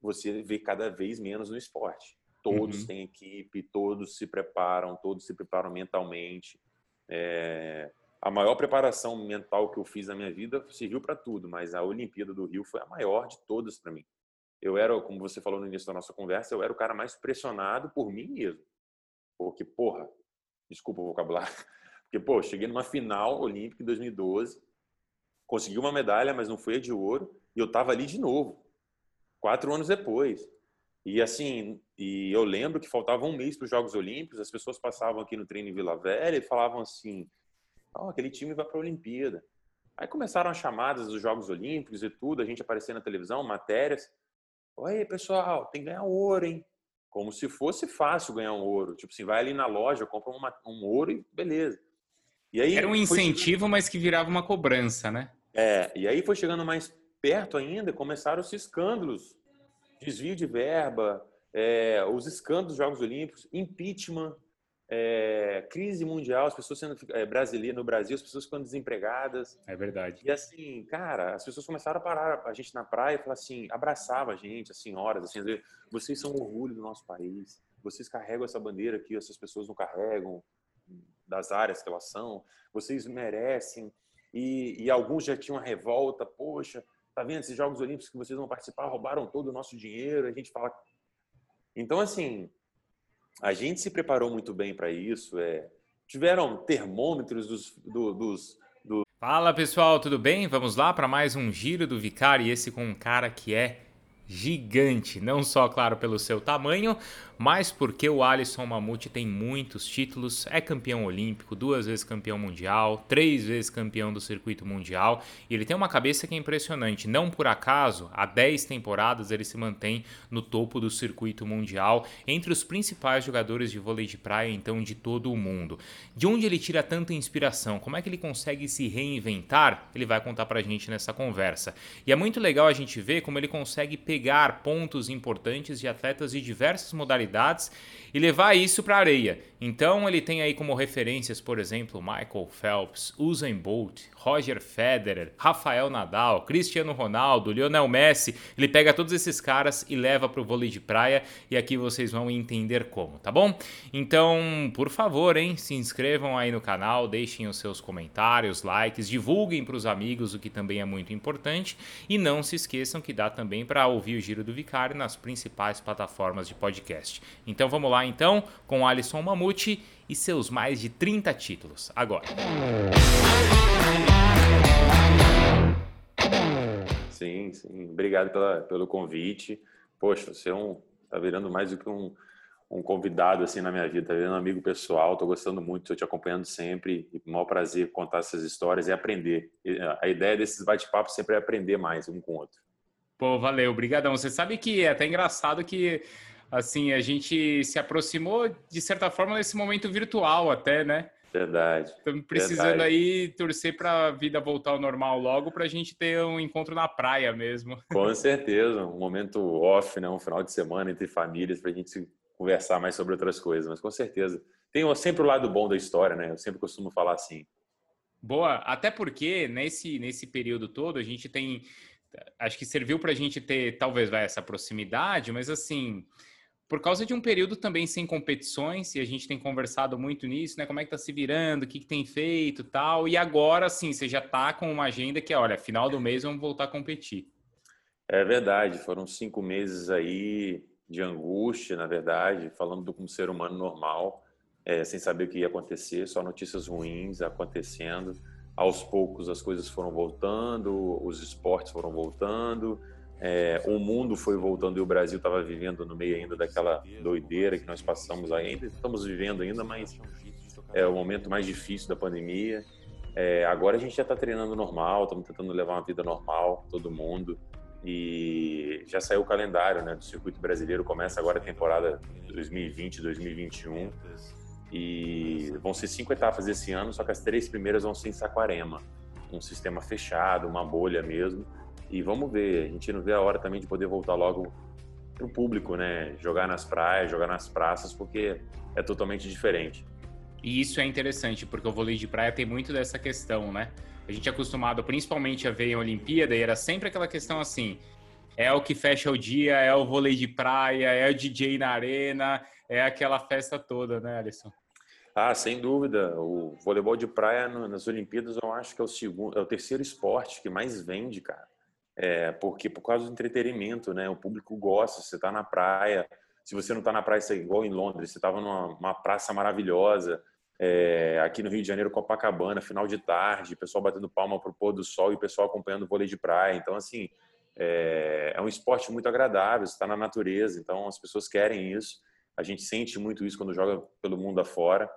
você vê cada vez menos no esporte. Todos uhum. têm equipe, todos se preparam, todos se preparam mentalmente. É... A maior preparação mental que eu fiz na minha vida serviu para tudo, mas a Olimpíada do Rio foi a maior de todas para mim eu era, como você falou no início da nossa conversa, eu era o cara mais pressionado por mim mesmo. Porque, porra, desculpa o vocabulário, porque, pô, cheguei numa final olímpica em 2012, consegui uma medalha, mas não foi a de ouro, e eu tava ali de novo, quatro anos depois. E assim, e eu lembro que faltava um mês para os Jogos Olímpicos, as pessoas passavam aqui no treino em Vila Velha e falavam assim: oh, aquele time vai para a Olimpíada. Aí começaram as chamadas dos Jogos Olímpicos e tudo, a gente aparecia na televisão, matérias. Oi, pessoal, tem que ganhar ouro, hein? Como se fosse fácil ganhar um ouro. Tipo assim, vai ali na loja, compra uma, um ouro e beleza. E aí, Era um incentivo, chegando... mas que virava uma cobrança, né? É, e aí foi chegando mais perto ainda, começaram os escândalos. Desvio de verba, é, os escândalos dos Jogos Olímpicos, impeachment, é, crise mundial, as pessoas sendo é, brasileiras no Brasil, as pessoas ficando desempregadas. É verdade. E assim, cara, as pessoas começaram a parar a gente na praia e falar assim, abraçava a gente, as senhoras, assim, vocês são o orgulho do nosso país, vocês carregam essa bandeira que essas pessoas não carregam, das áreas que elas são, vocês merecem. E, e alguns já tinham revolta, poxa, tá vendo esses Jogos Olímpicos que vocês vão participar, roubaram todo o nosso dinheiro, a gente fala. Então, assim, a gente se preparou muito bem para isso. É, tiveram termômetros dos, do, dos, do... Fala pessoal, tudo bem? Vamos lá para mais um giro do Vicari, esse com um cara que é gigante, não só, claro, pelo seu tamanho, mas porque o Alisson Mamute tem muitos títulos, é campeão olímpico, duas vezes campeão mundial, três vezes campeão do circuito mundial, e ele tem uma cabeça que é impressionante. Não por acaso, há 10 temporadas ele se mantém no topo do circuito mundial, entre os principais jogadores de vôlei de praia, então, de todo o mundo. De onde ele tira tanta inspiração? Como é que ele consegue se reinventar? Ele vai contar pra gente nessa conversa. E é muito legal a gente ver como ele consegue pegar pontos importantes de atletas de diversas modalidades e levar isso para a areia. Então ele tem aí como referências, por exemplo, Michael Phelps, Usain Bolt, Roger Federer, Rafael Nadal, Cristiano Ronaldo, Lionel Messi. Ele pega todos esses caras e leva para o vôlei de praia e aqui vocês vão entender como, tá bom? Então, por favor, hein, se inscrevam aí no canal, deixem os seus comentários, likes, divulguem para os amigos, o que também é muito importante, e não se esqueçam que dá também para ouvir o Giro do Vicário nas principais plataformas de podcast. Então vamos lá então com Alisson Mamute e seus mais de 30 títulos. Agora. Sim, sim. Obrigado pela, pelo convite. Poxa, você é um, tá virando mais do que um, um convidado assim na minha vida, tá virando um amigo pessoal. Tô gostando muito, tô te acompanhando sempre. E maior prazer contar essas histórias e aprender. A ideia desses bate-papos sempre é aprender mais um com o outro. Pô, valeu, obrigadão. Você sabe que é até engraçado que assim, a gente se aproximou de certa forma nesse momento virtual até, né? Verdade. Estamos precisando verdade. aí torcer para a vida voltar ao normal logo para a gente ter um encontro na praia mesmo. Com certeza, um momento off, né? Um final de semana entre famílias para a gente conversar mais sobre outras coisas, mas com certeza. Tem sempre o lado bom da história, né? Eu sempre costumo falar assim. Boa, até porque nesse, nesse período todo a gente tem. Acho que serviu para a gente ter, talvez, vai, essa proximidade, mas assim, por causa de um período também sem competições, e a gente tem conversado muito nisso, né? Como é que tá se virando, o que, que tem feito tal. E agora, sim, você já tá com uma agenda que é, olha, final do mês vamos voltar a competir. É verdade, foram cinco meses aí de angústia, na verdade, falando do como ser humano normal, é, sem saber o que ia acontecer, só notícias ruins acontecendo. Aos poucos as coisas foram voltando, os esportes foram voltando, é, o mundo foi voltando e o Brasil estava vivendo no meio ainda daquela doideira que nós passamos ainda, estamos vivendo ainda, mas é o momento mais difícil da pandemia. É, agora a gente já está treinando normal, estamos tentando levar uma vida normal, todo mundo. E já saiu o calendário né, do circuito brasileiro, começa agora a temporada 2020-2021. E vão ser cinco etapas esse ano, só que as três primeiras vão ser em Saquarema, um sistema fechado, uma bolha mesmo. E vamos ver, a gente não vê a hora também de poder voltar logo para o público, né? Jogar nas praias, jogar nas praças, porque é totalmente diferente. E isso é interessante, porque o vôlei de praia tem muito dessa questão, né? A gente é acostumado principalmente a ver em Olimpíada e era sempre aquela questão assim: é o que fecha o dia, é o vôlei de praia, é o DJ na arena, é aquela festa toda, né, Alisson? Ah, sem dúvida. O voleibol de praia nas Olimpíadas eu acho que é o segundo, é o terceiro esporte que mais vende, cara. É, porque por causa do entretenimento, né? O público gosta, você está na praia. Se você não está na praia, você é igual em Londres, você estava numa praça maravilhosa. É, aqui no Rio de Janeiro, Copacabana, final de tarde, pessoal batendo palma para o pôr do sol e o pessoal acompanhando o vôlei de praia. Então, assim, é, é um esporte muito agradável, está na natureza, então as pessoas querem isso. A gente sente muito isso quando joga pelo mundo afora,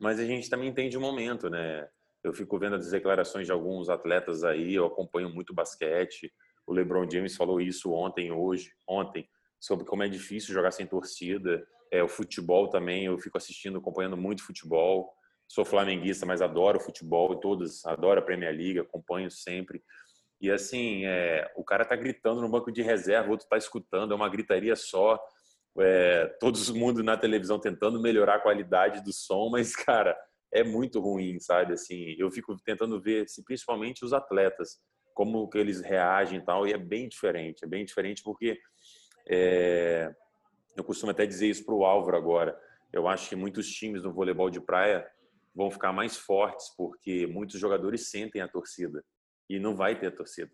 mas a gente também entende o momento, né? Eu fico vendo as declarações de alguns atletas aí, eu acompanho muito basquete. O LeBron James falou isso ontem, hoje, ontem, sobre como é difícil jogar sem torcida. É, o futebol também, eu fico assistindo, acompanhando muito futebol. Sou flamenguista, mas adoro futebol, todos adoro a Premier League, acompanho sempre. E assim, é, o cara tá gritando no banco de reserva, o outro tá escutando, é uma gritaria só. É, todo mundo na televisão tentando melhorar a qualidade do som, mas, cara, é muito ruim, sabe? Assim, eu fico tentando ver, assim, principalmente os atletas, como que eles reagem e tal, e é bem diferente, é bem diferente porque é, eu costumo até dizer isso para o Álvaro agora. Eu acho que muitos times no voleibol de praia vão ficar mais fortes porque muitos jogadores sentem a torcida e não vai ter a torcida.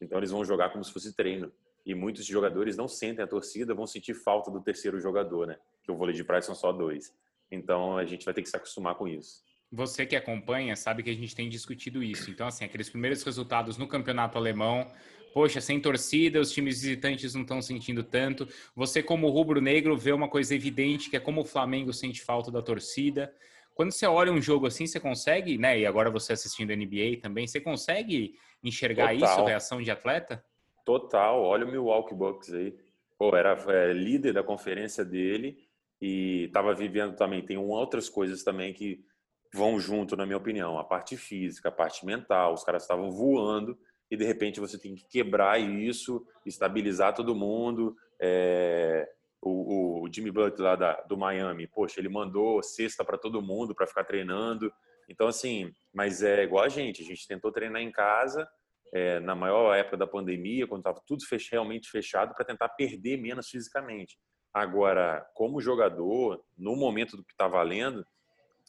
Então eles vão jogar como se fosse treino. E muitos jogadores não sentem a torcida, vão sentir falta do terceiro jogador, né? Que o vôlei de praia são só dois. Então a gente vai ter que se acostumar com isso. Você que acompanha sabe que a gente tem discutido isso. Então, assim, aqueles primeiros resultados no campeonato alemão, poxa, sem torcida, os times visitantes não estão sentindo tanto. Você, como rubro-negro, vê uma coisa evidente que é como o Flamengo sente falta da torcida. Quando você olha um jogo assim, você consegue, né? E agora você assistindo NBA também, você consegue enxergar Total. isso, reação de atleta? Total. Olha o Milwaukee Bucks aí. Pô, era é, líder da conferência dele e estava vivendo também. Tem outras coisas também que vão junto, na minha opinião. A parte física, a parte mental. Os caras estavam voando e de repente você tem que quebrar isso, estabilizar todo mundo. É, o, o, Jimmy Butler lá da, do Miami, poxa, ele mandou cesta para todo mundo para ficar treinando. Então, assim, mas é igual a gente. A gente tentou treinar em casa é, na maior época da pandemia, quando estava tudo fech realmente fechado, para tentar perder menos fisicamente. Agora, como jogador, no momento do que está valendo,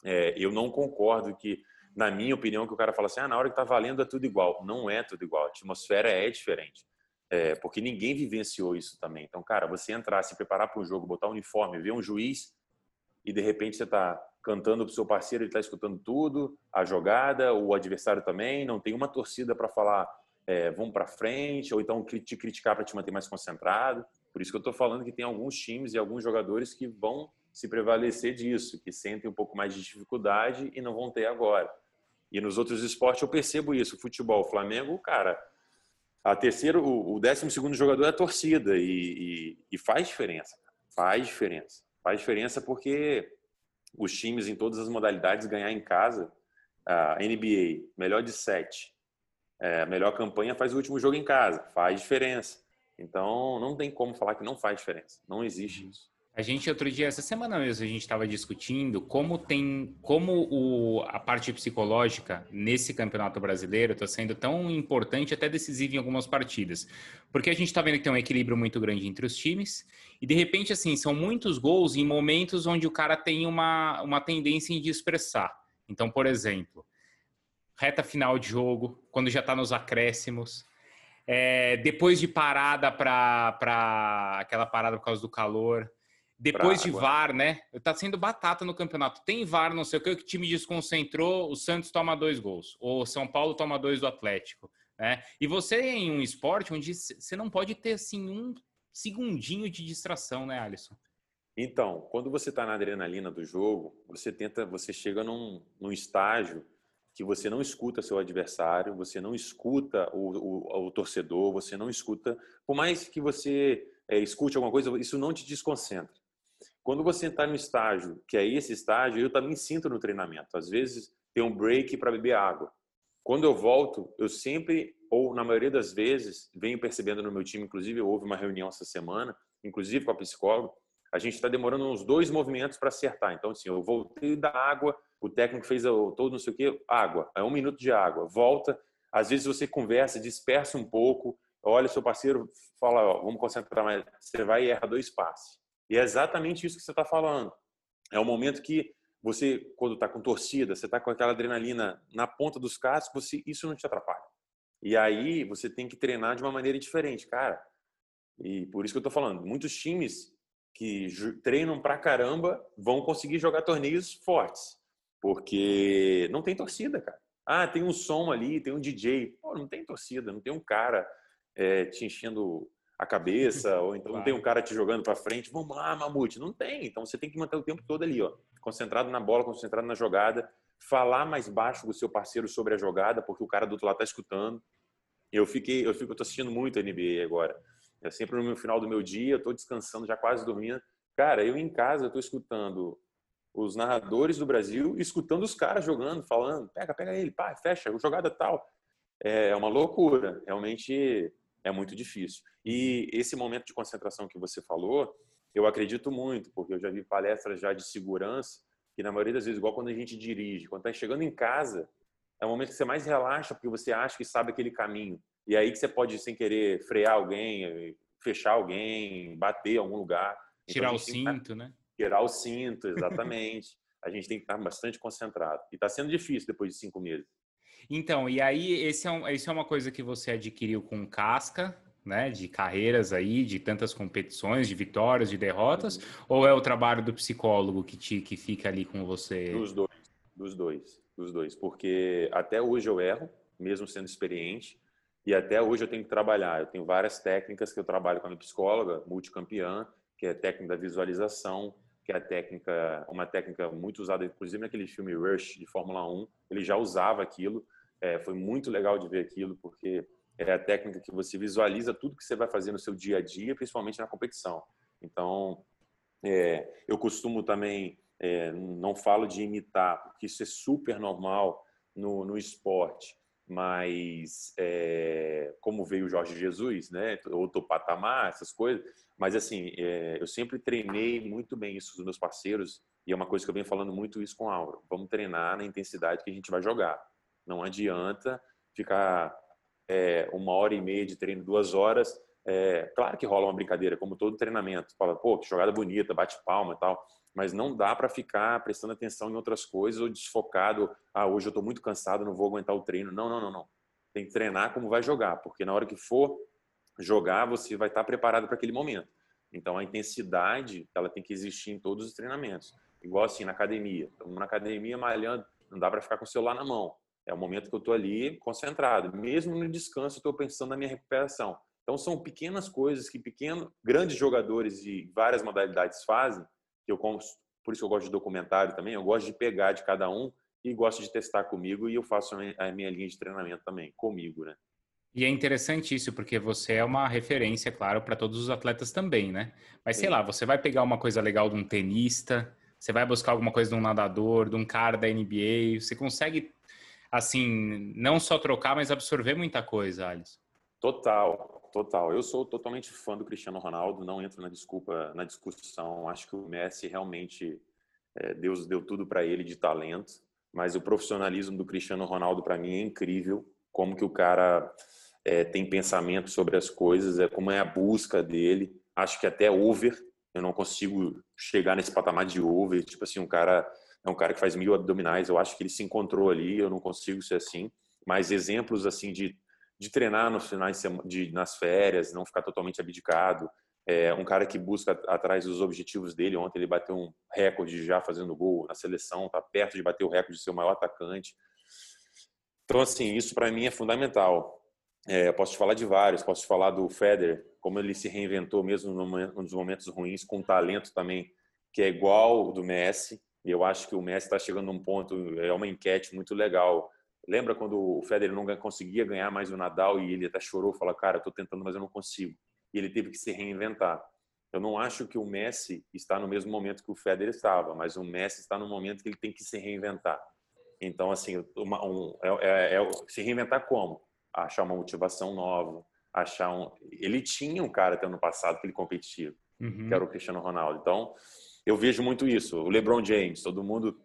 é, eu não concordo que, na minha opinião, que o cara fala assim, ah, na hora que está valendo é tudo igual. Não é tudo igual. A atmosfera é diferente. É, porque ninguém vivenciou isso também. Então, cara, você entrar, se preparar para um jogo, botar um uniforme, ver um juiz e de repente você está cantando para o seu parceiro, ele está escutando tudo, a jogada, o adversário também, não tem uma torcida para falar é, vamos para frente, ou então te criticar para te manter mais concentrado. Por isso que eu estou falando que tem alguns times e alguns jogadores que vão se prevalecer disso, que sentem um pouco mais de dificuldade e não vão ter agora. E nos outros esportes eu percebo isso. Futebol, Flamengo, cara, a terceiro, o décimo segundo jogador é a torcida e, e, e faz diferença. Faz diferença. Faz diferença porque os times em todas as modalidades ganhar em casa, a NBA, melhor de sete, é, melhor campanha faz o último jogo em casa, faz diferença. Então, não tem como falar que não faz diferença. Não existe isso. A gente outro dia, essa semana mesmo, a gente estava discutindo como tem, como o, a parte psicológica nesse campeonato brasileiro está sendo tão importante, até decisiva em algumas partidas, porque a gente está vendo que tem um equilíbrio muito grande entre os times e de repente assim são muitos gols em momentos onde o cara tem uma, uma tendência em expressar. Então, por exemplo, reta final de jogo, quando já está nos acréscimos, é, depois de parada para aquela parada por causa do calor depois de VAR, né? Tá sendo batata no campeonato. Tem VAR, não sei o que, o time desconcentrou, o Santos toma dois gols. Ou o São Paulo toma dois do Atlético. Né? E você em um esporte onde você não pode ter assim um segundinho de distração, né, Alisson? Então, quando você está na adrenalina do jogo, você tenta, você chega num, num estágio que você não escuta seu adversário, você não escuta o, o, o torcedor, você não escuta, por mais que você é, escute alguma coisa, isso não te desconcentra. Quando você está no estágio, que é esse estágio, eu também sinto no treinamento. Às vezes tem um break para beber água. Quando eu volto, eu sempre, ou na maioria das vezes, venho percebendo no meu time, inclusive houve uma reunião essa semana, inclusive com a psicóloga, a gente está demorando uns dois movimentos para acertar. Então, assim, eu voltei da água, o técnico fez todo não sei o quê, água, é um minuto de água, volta. Às vezes você conversa, dispersa um pouco, olha seu parceiro, fala, ó, vamos concentrar mais, você vai e erra dois passes. E é exatamente isso que você está falando. É o momento que você, quando está com torcida, você está com aquela adrenalina na ponta dos cascos, você, isso não te atrapalha. E aí você tem que treinar de uma maneira diferente, cara. E por isso que eu estou falando, muitos times que treinam pra caramba vão conseguir jogar torneios fortes, porque não tem torcida, cara. Ah, tem um som ali, tem um DJ. Pô, não tem torcida, não tem um cara é, te enchendo a cabeça, ou então claro. não tem um cara te jogando para frente, vamos lá, Mamute. Não tem. Então você tem que manter o tempo todo ali, ó, concentrado na bola, concentrado na jogada, falar mais baixo com o seu parceiro sobre a jogada, porque o cara do outro lado tá escutando. Eu fiquei, eu fico, eu tô assistindo muito a NBA agora. É sempre no final do meu dia, eu tô descansando, já quase dormindo. Cara, eu em casa eu tô escutando os narradores do Brasil, escutando os caras jogando, falando, pega, pega ele, pá, fecha, jogada tal. É uma loucura. Realmente é muito difícil. E esse momento de concentração que você falou, eu acredito muito, porque eu já vi palestras já de segurança, que na maioria das vezes, igual quando a gente dirige, quando está chegando em casa, é o momento que você mais relaxa, porque você acha que sabe aquele caminho. E aí que você pode, sem querer, frear alguém, fechar alguém, bater em algum lugar. Então, Tirar o cinto, né? Tirar o cinto, exatamente. a gente tem que estar bastante concentrado. E está sendo difícil depois de cinco meses. Então, e aí, esse é, um, isso é uma coisa que você adquiriu com casca, né? De carreiras aí, de tantas competições, de vitórias, de derrotas, uhum. ou é o trabalho do psicólogo que, te, que fica ali com você? Dos dois, dos dois, dos dois. Porque até hoje eu erro, mesmo sendo experiente, e até hoje eu tenho que trabalhar. Eu tenho várias técnicas que eu trabalho com a minha psicóloga, multicampeã, que é a técnica da visualização, que é a técnica, uma técnica muito usada, inclusive naquele filme Rush de Fórmula 1, ele já usava aquilo. É, foi muito legal de ver aquilo, porque é a técnica que você visualiza tudo que você vai fazer no seu dia a dia, principalmente na competição. Então, é, eu costumo também, é, não falo de imitar, porque isso é super normal no, no esporte, mas é, como veio o Jorge Jesus, né, outro patamar, essas coisas, mas assim, é, eu sempre treinei muito bem isso com os meus parceiros, e é uma coisa que eu venho falando muito isso com a Aura. Vamos treinar na intensidade que a gente vai jogar. Não adianta ficar é, uma hora e meia de treino, duas horas. Claro que rola uma brincadeira, como todo treinamento. Fala, pô, que jogada bonita, bate palma e tal. Mas não dá para ficar prestando atenção em outras coisas ou desfocado. Ah, hoje eu estou muito cansado, não vou aguentar o treino. Não, não, não, não. Tem que treinar como vai jogar, porque na hora que for jogar, você vai estar preparado para aquele momento. Então, a intensidade, ela tem que existir em todos os treinamentos. Igual assim, na academia. Estamos na academia malhando, não dá para ficar com o celular na mão. É o momento que eu estou ali concentrado. Mesmo no descanso, estou pensando na minha recuperação. Então, são pequenas coisas que pequenos, grandes jogadores de várias modalidades fazem, que eu, por isso que eu gosto de documentário também, eu gosto de pegar de cada um e gosto de testar comigo e eu faço a minha linha de treinamento também, comigo, né? E é interessante isso, porque você é uma referência, claro, para todos os atletas também, né? Mas sei lá, você vai pegar uma coisa legal de um tenista, você vai buscar alguma coisa de um nadador, de um cara da NBA, você consegue, assim, não só trocar, mas absorver muita coisa, Alice. Total, total. Eu sou totalmente fã do Cristiano Ronaldo, não entro na desculpa, na discussão. Acho que o Messi realmente é, Deus deu tudo para ele de talento, mas o profissionalismo do Cristiano Ronaldo para mim é incrível. Como que o cara é, tem pensamento sobre as coisas, é como é a busca dele. Acho que até over, eu não consigo chegar nesse patamar de over. Tipo assim, um cara é um cara que faz mil abdominais. Eu acho que ele se encontrou ali. Eu não consigo ser assim. Mas exemplos assim de, de treinar nos finais de, nas férias, não ficar totalmente abdicado. É um cara que busca atrás dos objetivos dele. Ontem ele bateu um recorde já fazendo gol na seleção, está perto de bater o recorde de ser o maior atacante. Então, assim, isso para mim é fundamental. É, posso te falar de vários, posso te falar do Federer, como ele se reinventou mesmo nos momentos ruins, com talento também que é igual do Messi. E eu acho que o Messi está chegando num ponto, é uma enquete muito legal. Lembra quando o Federer não conseguia ganhar mais o Nadal e ele até chorou, falou: "Cara, estou tentando, mas eu não consigo". E ele teve que se reinventar. Eu não acho que o Messi está no mesmo momento que o Federer estava, mas o Messi está no momento que ele tem que se reinventar. Então, assim, uma, um, é, é, é, se reinventar como? achar uma motivação nova, achar um. Ele tinha um cara até ano passado que ele competia, uhum. que era o Cristiano Ronaldo. Então, eu vejo muito isso. O LeBron James, todo mundo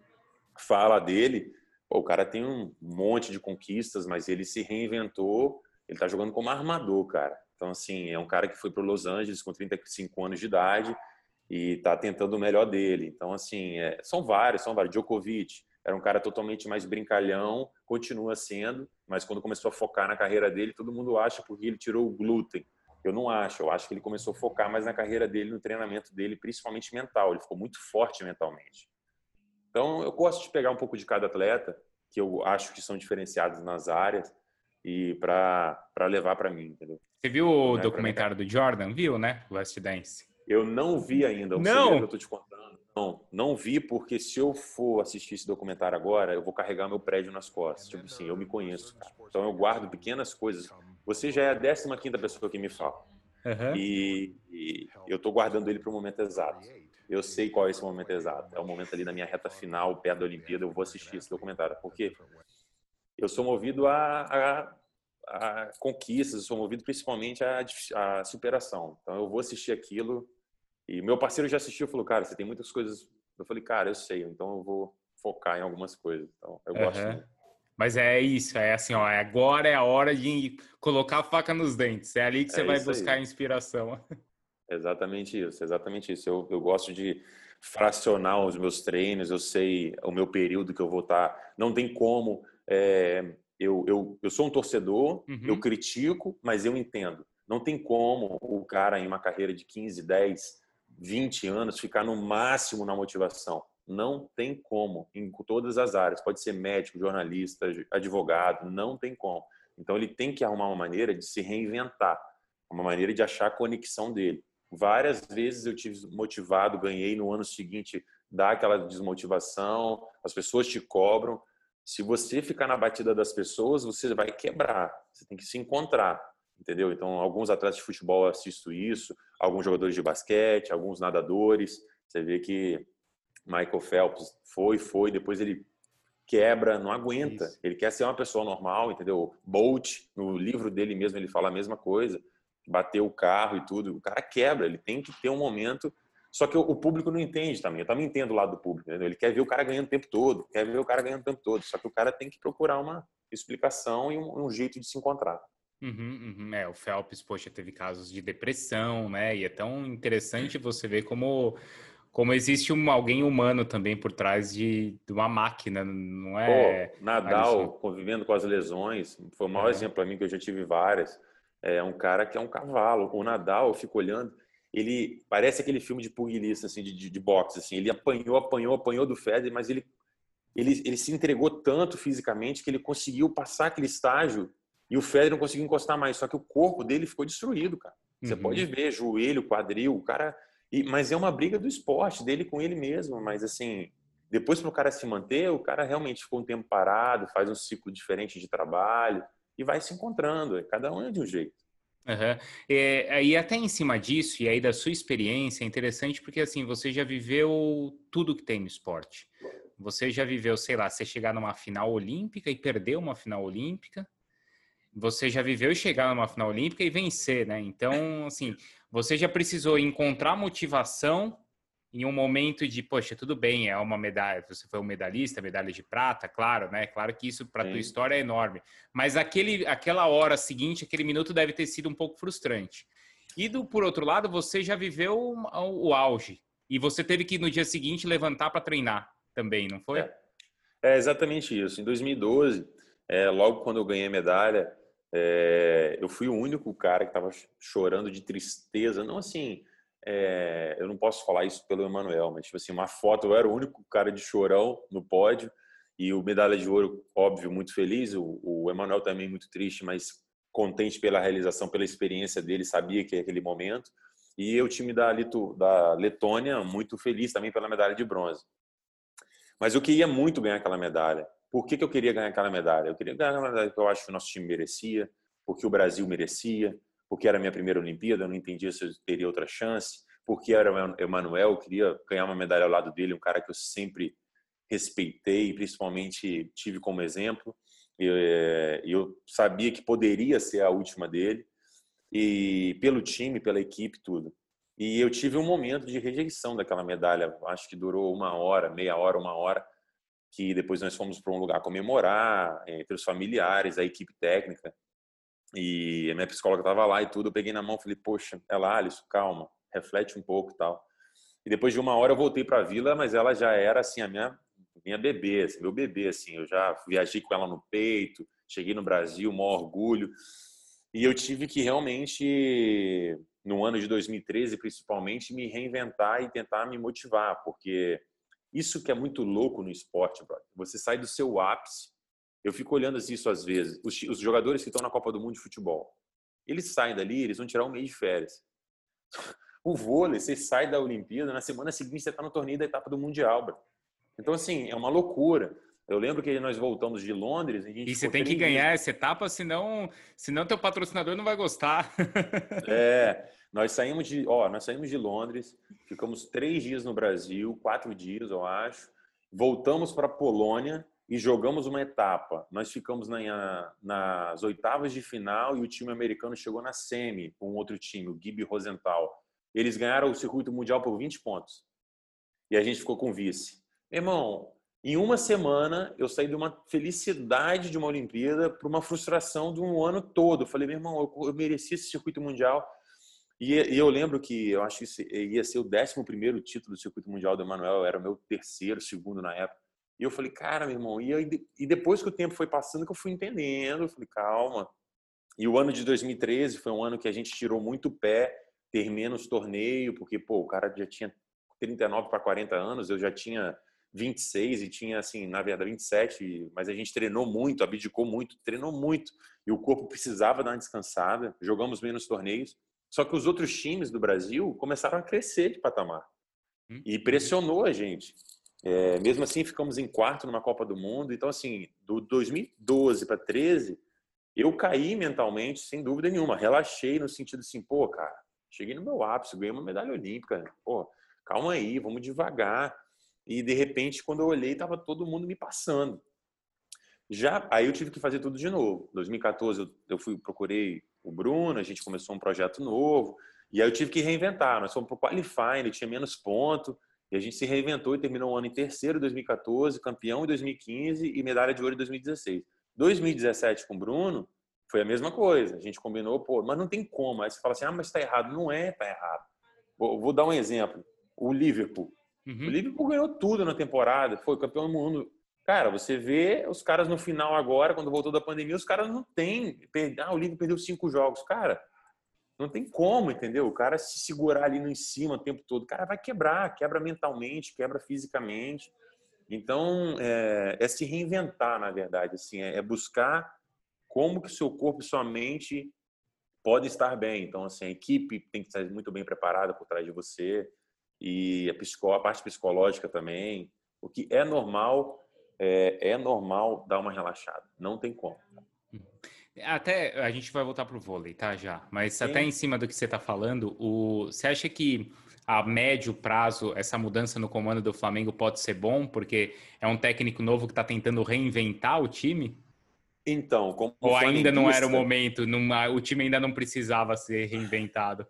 fala dele. Pô, o cara tem um monte de conquistas, mas ele se reinventou. Ele tá jogando como armador, cara. Então, assim, é um cara que foi para Los Angeles com 35 anos de idade e tá tentando o melhor dele. Então, assim, é... são vários, são vários. Djokovic, era um cara totalmente mais brincalhão, continua sendo, mas quando começou a focar na carreira dele, todo mundo acha porque ele tirou o glúten. Eu não acho, eu acho que ele começou a focar mais na carreira dele, no treinamento dele, principalmente mental. Ele ficou muito forte mentalmente. Então, eu gosto de pegar um pouco de cada atleta, que eu acho que são diferenciados nas áreas, e para levar para mim, entendeu? Você viu o é documentário do Jordan? Viu, né? Last Dance. Eu não vi ainda. O não. Que eu tô te contando. Não, não vi porque se eu for assistir esse documentário agora, eu vou carregar meu prédio nas costas. Tipo assim, eu me conheço, cara. Então eu guardo pequenas coisas. Você já é a 15 quinta pessoa que me fala. Uhum. E, e, eu tô guardando ele para o momento exato. Eu sei qual é esse momento exato. É o momento ali na minha reta final, perto da Olimpíada, eu vou assistir esse documentário. Porque eu sou movido a, a, a conquistas, eu sou movido principalmente a, a superação. Então eu vou assistir aquilo e meu parceiro já assistiu e falou, cara, você tem muitas coisas. Eu falei, cara, eu sei, então eu vou focar em algumas coisas. Então, eu uhum. gosto. Mas é isso, é assim, ó, agora é a hora de colocar a faca nos dentes. É ali que você é vai buscar aí. inspiração. Exatamente isso, exatamente isso. Eu, eu gosto de fracionar os meus treinos, eu sei o meu período que eu vou estar. Não tem como. É, eu, eu, eu sou um torcedor, uhum. eu critico, mas eu entendo. Não tem como o cara em uma carreira de 15, 10, 20 anos ficar no máximo na motivação. Não tem como, em todas as áreas. Pode ser médico, jornalista, advogado, não tem como. Então ele tem que arrumar uma maneira de se reinventar, uma maneira de achar a conexão dele. Várias vezes eu tive motivado, ganhei no ano seguinte, dá aquela desmotivação, as pessoas te cobram. Se você ficar na batida das pessoas, você vai quebrar. Você tem que se encontrar entendeu? Então, alguns atletas de futebol assisto isso, alguns jogadores de basquete, alguns nadadores. Você vê que Michael Phelps foi, foi, depois ele quebra, não aguenta. Isso. Ele quer ser uma pessoa normal, entendeu? Bolt, no livro dele mesmo, ele fala a mesma coisa. Bateu o carro e tudo. O cara quebra, ele tem que ter um momento. Só que o público não entende também. Eu também entendo o lado do público, entendeu? Ele quer ver o cara ganhando o tempo todo, quer ver o cara ganhando o tempo todo. Só que o cara tem que procurar uma explicação e um, um jeito de se encontrar. Uhum, uhum. É, o Phelps, poxa, teve casos de depressão, né? E é tão interessante você ver como, como existe um, alguém humano também por trás de, de uma máquina, não é? Pô, Nadal, convivendo com as lesões, foi o maior é. exemplo para mim, que eu já tive várias. É um cara que é um cavalo. O Nadal, eu fico olhando, ele parece aquele filme de pugilista, assim, de, de, de boxe, assim. Ele apanhou, apanhou, apanhou do Federer, mas ele, ele, ele se entregou tanto fisicamente que ele conseguiu passar aquele estágio e o Federer não conseguiu encostar mais, só que o corpo dele ficou destruído, cara. Você uhum. pode ver joelho, quadril, o cara. E, mas é uma briga do esporte dele com ele mesmo. Mas assim, depois para o cara se manter, o cara realmente ficou um tempo parado, faz um ciclo diferente de trabalho. E vai se encontrando. É, cada um é de um jeito. Uhum. É, e até em cima disso, e aí da sua experiência, é interessante porque assim, você já viveu tudo que tem no esporte. Você já viveu, sei lá, você chegar numa final olímpica e perder uma final olímpica. Você já viveu chegar numa final olímpica e vencer, né? Então, assim, você já precisou encontrar motivação em um momento de, poxa, tudo bem, é uma medalha, você foi um medalhista, medalha de prata, claro, né? Claro que isso para tua história é enorme. Mas aquele, aquela hora seguinte, aquele minuto deve ter sido um pouco frustrante. E do, por outro lado, você já viveu o, o auge e você teve que no dia seguinte levantar para treinar também, não foi? É, é, exatamente isso. Em 2012, é, logo quando eu ganhei a medalha, é, eu fui o único cara que estava chorando de tristeza, não assim é, eu não posso falar isso pelo Emanuel, mas tipo assim, uma foto, eu era o único cara de chorão no pódio e o medalha de ouro, óbvio, muito feliz. O, o Emanuel também muito triste, mas contente pela realização, pela experiência dele, sabia que é aquele momento. E o time da, Lito, da Letônia, muito feliz também pela medalha de bronze. Mas eu queria muito ganhar aquela medalha. Por que, que eu queria ganhar aquela medalha? Eu queria ganhar uma medalha que eu acho que o nosso time merecia, porque o Brasil merecia, porque era a minha primeira Olimpíada, eu não entendia se eu teria outra chance, porque era o Emanuel, eu queria ganhar uma medalha ao lado dele, um cara que eu sempre respeitei principalmente tive como exemplo. Eh, eu sabia que poderia ser a última dele, e pelo time, pela equipe, tudo. E eu tive um momento de rejeição daquela medalha, acho que durou uma hora, meia hora, uma hora, que depois nós fomos para um lugar comemorar, entre os familiares, a equipe técnica. E a minha psicóloga estava lá e tudo, eu peguei na mão, falei, poxa, ela, Alisson, calma, reflete um pouco e tal. E depois de uma hora eu voltei para a vila, mas ela já era assim a minha minha bebê, assim, meu bebê assim, eu já viajei com ela no peito, cheguei no Brasil, maior orgulho. E eu tive que realmente no ano de 2013, principalmente, me reinventar e tentar me motivar, porque isso que é muito louco no esporte, brother. Você sai do seu ápice eu fico olhando isso às vezes. Os, os, jogadores que estão na Copa do Mundo de futebol, eles saem dali, eles vão tirar um mês de férias. O vôlei, você sai da Olimpíada, na semana seguinte você está no torneio da etapa do Mundial, bro. Então, assim, é uma loucura. Eu lembro que nós voltamos de Londres. e você tem que ganhar dias. essa etapa, senão, senão teu patrocinador não vai gostar. é, nós saímos de, ó, nós saímos de Londres, ficamos três dias no Brasil, quatro dias, eu acho. Voltamos para Polônia, e jogamos uma etapa. Nós ficamos na, nas oitavas de final e o time americano chegou na semi com outro time, o Gibi Rosenthal. Eles ganharam o circuito mundial por 20 pontos. E a gente ficou com vice. Irmão, em uma semana eu saí de uma felicidade de uma Olimpíada para uma frustração de um ano todo. Eu falei, meu irmão, eu, eu mereci esse circuito mundial. E, e, eu lembro que eu acho que ia ser o 11 primeiro título do circuito mundial do Emanuel, era o meu terceiro, segundo na época. E eu falei, cara, meu irmão, e, aí, e depois que o tempo foi passando, que eu fui entendendo, eu falei, calma. E o ano de 2013 foi um ano que a gente tirou muito pé, ter menos torneio, porque, pô, o cara já tinha 39 para 40 anos, eu já tinha 26 e tinha, assim, na verdade, 27, mas a gente treinou muito, abdicou muito, treinou muito, e o corpo precisava dar uma descansada, jogamos menos torneios. Só que os outros times do Brasil começaram a crescer de patamar. Hum. E pressionou a gente. É, mesmo assim, ficamos em quarto numa Copa do Mundo. Então, assim, do 2012 para 13, eu caí mentalmente, sem dúvida nenhuma. Relaxei no sentido assim, pô, cara, cheguei no meu ápice, ganhei uma medalha olímpica. Pô, calma aí, vamos devagar. E, de repente, quando eu olhei, estava todo mundo me passando. Já, aí eu tive que fazer tudo de novo. Em 2014, eu, fui, procurei o Bruno, a gente começou um projeto novo. E aí eu tive que reinventar. Nós fomos para o Qualifying, ele tinha menos ponto. E a gente se reinventou e terminou o ano em terceiro em 2014, campeão em 2015 e medalha de ouro em 2016. 2017 com o Bruno foi a mesma coisa. A gente combinou, pô, mas não tem como. Aí você fala assim, ah, mas está errado. Não é, tá errado. Vou, vou, dar um exemplo. O Liverpool. Uhum. O Liverpool ganhou tudo na temporada, foi campeão do mundo. Cara, você vê os caras no final agora, quando voltou da pandemia, os caras não têm. Ah, o Liverpool perdeu cinco jogos. Cara, não tem como, entendeu? O cara se segurar ali no em cima o tempo todo, o cara vai quebrar, quebra mentalmente, quebra fisicamente. Então, é, é se reinventar, na verdade, assim, é, é buscar como que seu corpo e sua mente pode estar bem. Então, assim, a equipe tem que estar muito bem preparada por trás de você e a, psicó, a parte psicológica também. O que é normal, é, é normal dar uma relaxada. Não tem como. Até a gente vai voltar pro vôlei, tá? Já. Mas Sim. até em cima do que você tá falando, o... você acha que a médio prazo essa mudança no comando do Flamengo pode ser bom, porque é um técnico novo que está tentando reinventar o time? Então, como ou ainda não era o momento, numa, o time ainda não precisava ser reinventado?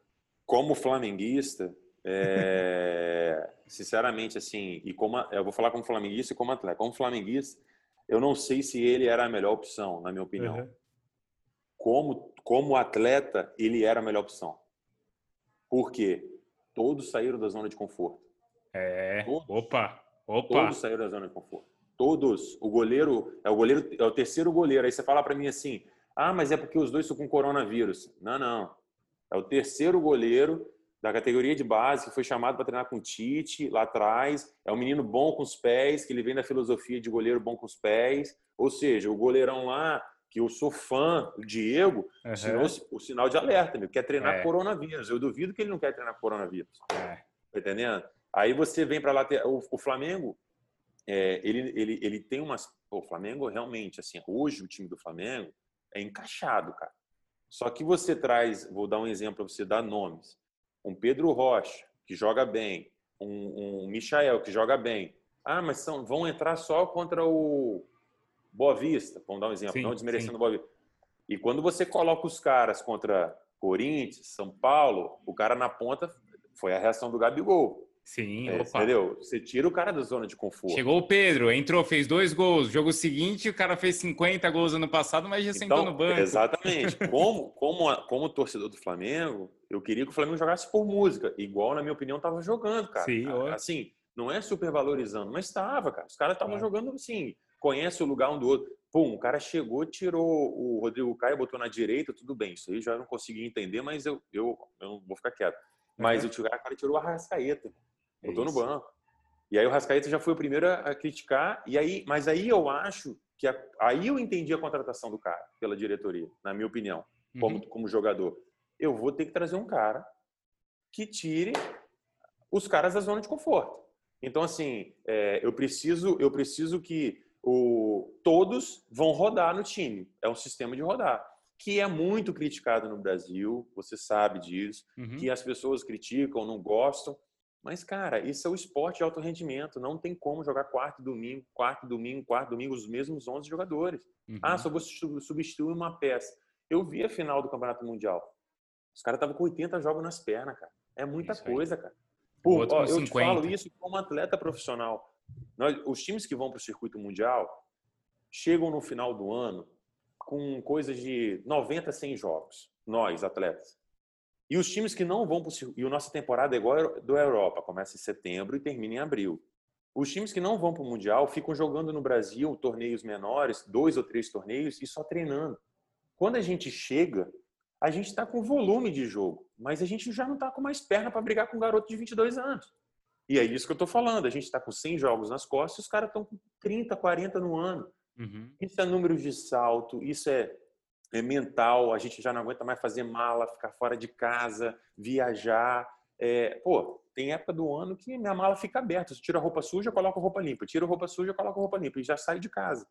Como flamenguista, é, sinceramente, assim, e como eu vou falar como flamenguista e como atleta. Como flamenguista, eu não sei se ele era a melhor opção, na minha opinião. Uhum. Como, como atleta, ele era a melhor opção. Por quê? Todos saíram da zona de conforto. É. Todos, opa, opa. Todos saíram da zona de conforto. Todos. O goleiro é o goleiro é o terceiro goleiro. Aí você fala para mim assim: "Ah, mas é porque os dois estão com coronavírus". Não, não. É o terceiro goleiro da categoria de base que foi chamado para treinar com o Tite lá atrás. É um menino bom com os pés, que ele vem da filosofia de goleiro bom com os pés. Ou seja, o goleirão lá que eu sou fã, o Diego, uhum. o sinal de alerta, meu, quer treinar é. coronavírus. Eu duvido que ele não quer treinar coronavírus. É. Tá entendendo? Aí você vem para lá, o, o, Flamengo, é, ele, ele, ele tem umas. o Flamengo realmente, assim, hoje o time do Flamengo é encaixado, cara. Só que você traz, vou dar um exemplo para você dar nomes: um Pedro Rocha, que joga bem, um, um Michael, que joga bem. Ah, mas são, vão entrar só contra o, Boa Vista, vamos dar um exemplo, sim, não desmerecendo sim. Boa Vista. E quando você coloca os caras contra Corinthians, São Paulo, o cara na ponta foi a reação do Gabigol. Sim, é, entendeu? Você tira o cara da zona de conforto. Chegou o Pedro, entrou, fez dois gols. Jogo seguinte, o cara fez 50 gols ano passado, mas já então, sentou no banco. Exatamente. como, como, como torcedor do Flamengo, eu queria que o Flamengo jogasse por música, igual, na minha opinião, estava jogando, cara. Sim, assim, não é super valorizando, mas estava, cara. Os caras estavam é. jogando assim, conhece o lugar um do outro. Pum, o cara chegou, tirou o Rodrigo Caio, botou na direita, tudo bem. Isso aí já não consegui entender, mas eu, eu, eu vou ficar quieto. Mas uhum. o cara tirou o Arrascaeta, botou no banco. E aí o Arrascaeta já foi o primeiro a criticar. E aí, mas aí eu acho que a, aí eu entendi a contratação do cara pela diretoria, na minha opinião, como, uhum. como jogador. Eu vou ter que trazer um cara que tire os caras da zona de conforto. Então, assim, é, eu preciso, eu preciso que o, todos vão rodar no time. É um sistema de rodar, que é muito criticado no Brasil, você sabe disso, uhum. que as pessoas criticam, não gostam. Mas, cara, isso é o esporte de alto rendimento. Não tem como jogar quarto domingo, quarto domingo, quarto domingo, os mesmos 11 jogadores. Uhum. Ah, só vou substituir uma peça. Eu vi a final do Campeonato Mundial. Os caras estavam com 80 jogos nas pernas, cara. É muita coisa, cara. Pô, ó, eu 50. te falo isso como atleta profissional. Nós, os times que vão para o circuito mundial chegam no final do ano com coisas de 90 a 100 jogos, nós, atletas. E os times que não vão para o e a nossa temporada é igual do Europa, começa em setembro e termina em abril. Os times que não vão para o Mundial ficam jogando no Brasil torneios menores, dois ou três torneios, e só treinando. Quando a gente chega, a gente está com volume de jogo, mas a gente já não está com mais perna para brigar com um garoto de 22 anos. E é isso que eu estou falando. A gente está com 100 jogos nas costas e os caras estão com 30, 40 no ano. Uhum. Isso é número de salto, isso é, é, mental. A gente já não aguenta mais fazer mala, ficar fora de casa, viajar. É, pô, tem época do ano que minha mala fica aberta. Tira a roupa suja, coloca a roupa limpa. Tira a roupa suja, coloca a roupa limpa. E já sai de casa.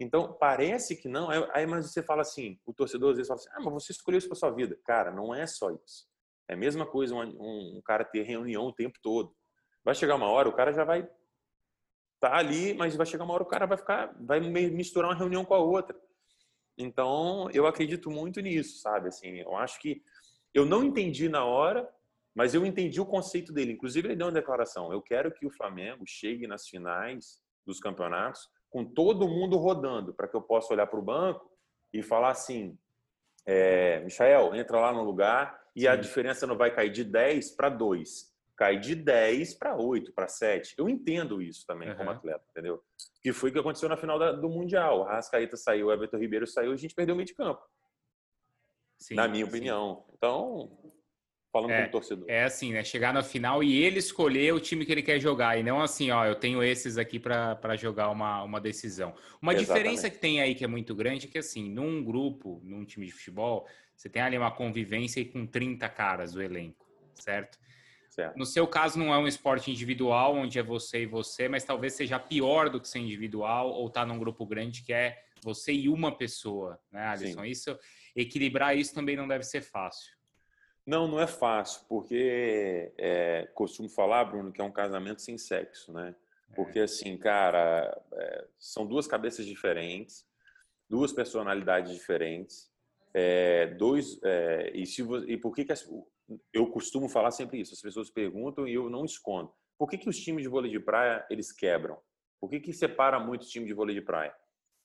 Então, parece que não. Aí, mas você fala assim, o torcedor às vezes fala assim, ah, mas você escolheu isso para sua vida. Cara, não é só isso. É a mesma coisa um, um, um cara ter reunião o tempo todo. Vai chegar uma hora, o cara já vai estar tá ali, mas vai chegar uma hora o cara vai ficar, vai misturar uma reunião com a outra. Então, eu acredito muito nisso, sabe? Assim, eu acho que eu não entendi na hora, mas eu entendi o conceito dele. Inclusive, ele deu uma declaração: eu quero que o Flamengo chegue nas finais dos campeonatos com todo mundo rodando, para que eu possa olhar para o banco e falar assim: é, Michael, entra lá no lugar e Sim. a diferença não vai cair de 10 para 2 cai de 10 para 8, para 7. Eu entendo isso também uhum. como atleta, entendeu? Que foi o que aconteceu na final da, do Mundial. O Rascaeta saiu, o Everton Ribeiro saiu e a gente perdeu o meio de campo. Sim, na minha sim. opinião. Então, falando é, como torcedor. É assim, né? Chegar na final e ele escolher o time que ele quer jogar. E não assim, ó, eu tenho esses aqui para jogar uma, uma decisão. Uma Exatamente. diferença que tem aí que é muito grande é que, assim, num grupo, num time de futebol, você tem ali uma convivência com 30 caras do elenco, certo? Certo. No seu caso, não é um esporte individual, onde é você e você, mas talvez seja pior do que ser individual ou estar tá num grupo grande que é você e uma pessoa, né, Alisson? Isso, equilibrar isso também não deve ser fácil. Não, não é fácil, porque é, costumo falar, Bruno, que é um casamento sem sexo, né? Porque, assim, cara, é, são duas cabeças diferentes, duas personalidades diferentes, é, dois. É, e, se, e por que, que as, eu costumo falar sempre isso? As pessoas perguntam e eu não escondo. Por que, que os times de vôlei de praia eles quebram? Por que, que separa muito os times de vôlei de praia?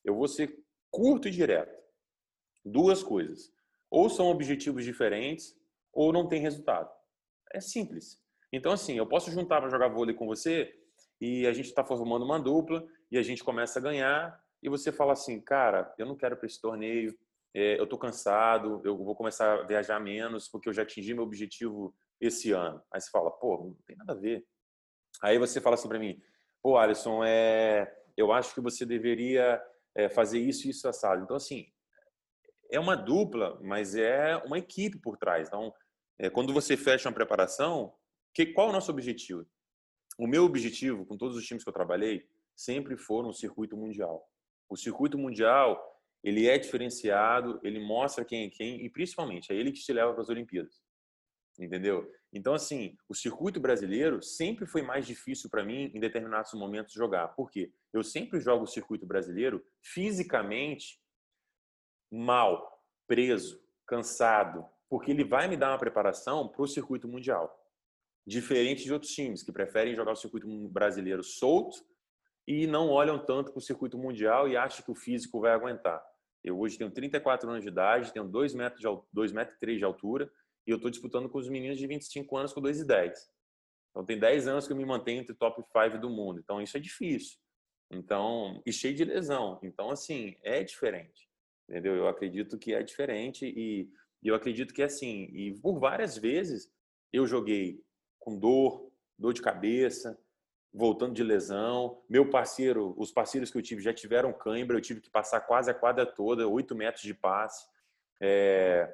Eu vou ser curto e direto. Duas coisas. Ou são objetivos diferentes, ou não tem resultado. É simples. Então, assim, eu posso juntar para jogar vôlei com você e a gente está formando uma dupla e a gente começa a ganhar e você fala assim, cara, eu não quero para esse torneio, eu estou cansado, eu vou começar a viajar menos porque eu já atingi meu objetivo esse ano. Aí você fala, pô, não tem nada a ver. Aí você fala assim para mim, pô, Alisson, é, eu acho que você deveria é, fazer isso e isso assado. Então, assim, é uma dupla, mas é uma equipe por trás. Então, é, quando você fecha uma preparação, que, qual é o nosso objetivo? O meu objetivo, com todos os times que eu trabalhei, sempre foram o circuito mundial. O circuito mundial, ele é diferenciado, ele mostra quem é quem e principalmente é ele que te leva para as Olimpíadas. Entendeu? Então, assim, o circuito brasileiro sempre foi mais difícil para mim em determinados momentos jogar. Por quê? Eu sempre jogo o circuito brasileiro fisicamente mal, preso, cansado, porque ele vai me dar uma preparação para o circuito mundial. Diferente de outros times que preferem jogar o circuito brasileiro solto e não olham tanto para o circuito mundial e acham que o físico vai aguentar. Eu hoje tenho 34 anos de idade, tenho 2 metros, de, 2 metros e 3 de altura e eu estou disputando com os meninos de 25 anos com 2 e 10. Então tem 10 anos que eu me mantenho entre top 5 do mundo. Então isso é difícil. Então, e cheio de lesão. Então assim, é diferente. Entendeu? Eu acredito que é diferente e eu acredito que é assim, e por várias vezes eu joguei com dor, dor de cabeça, voltando de lesão. Meu parceiro, os parceiros que eu tive já tiveram cãibra, eu tive que passar quase a quadra toda, oito metros de passe. É,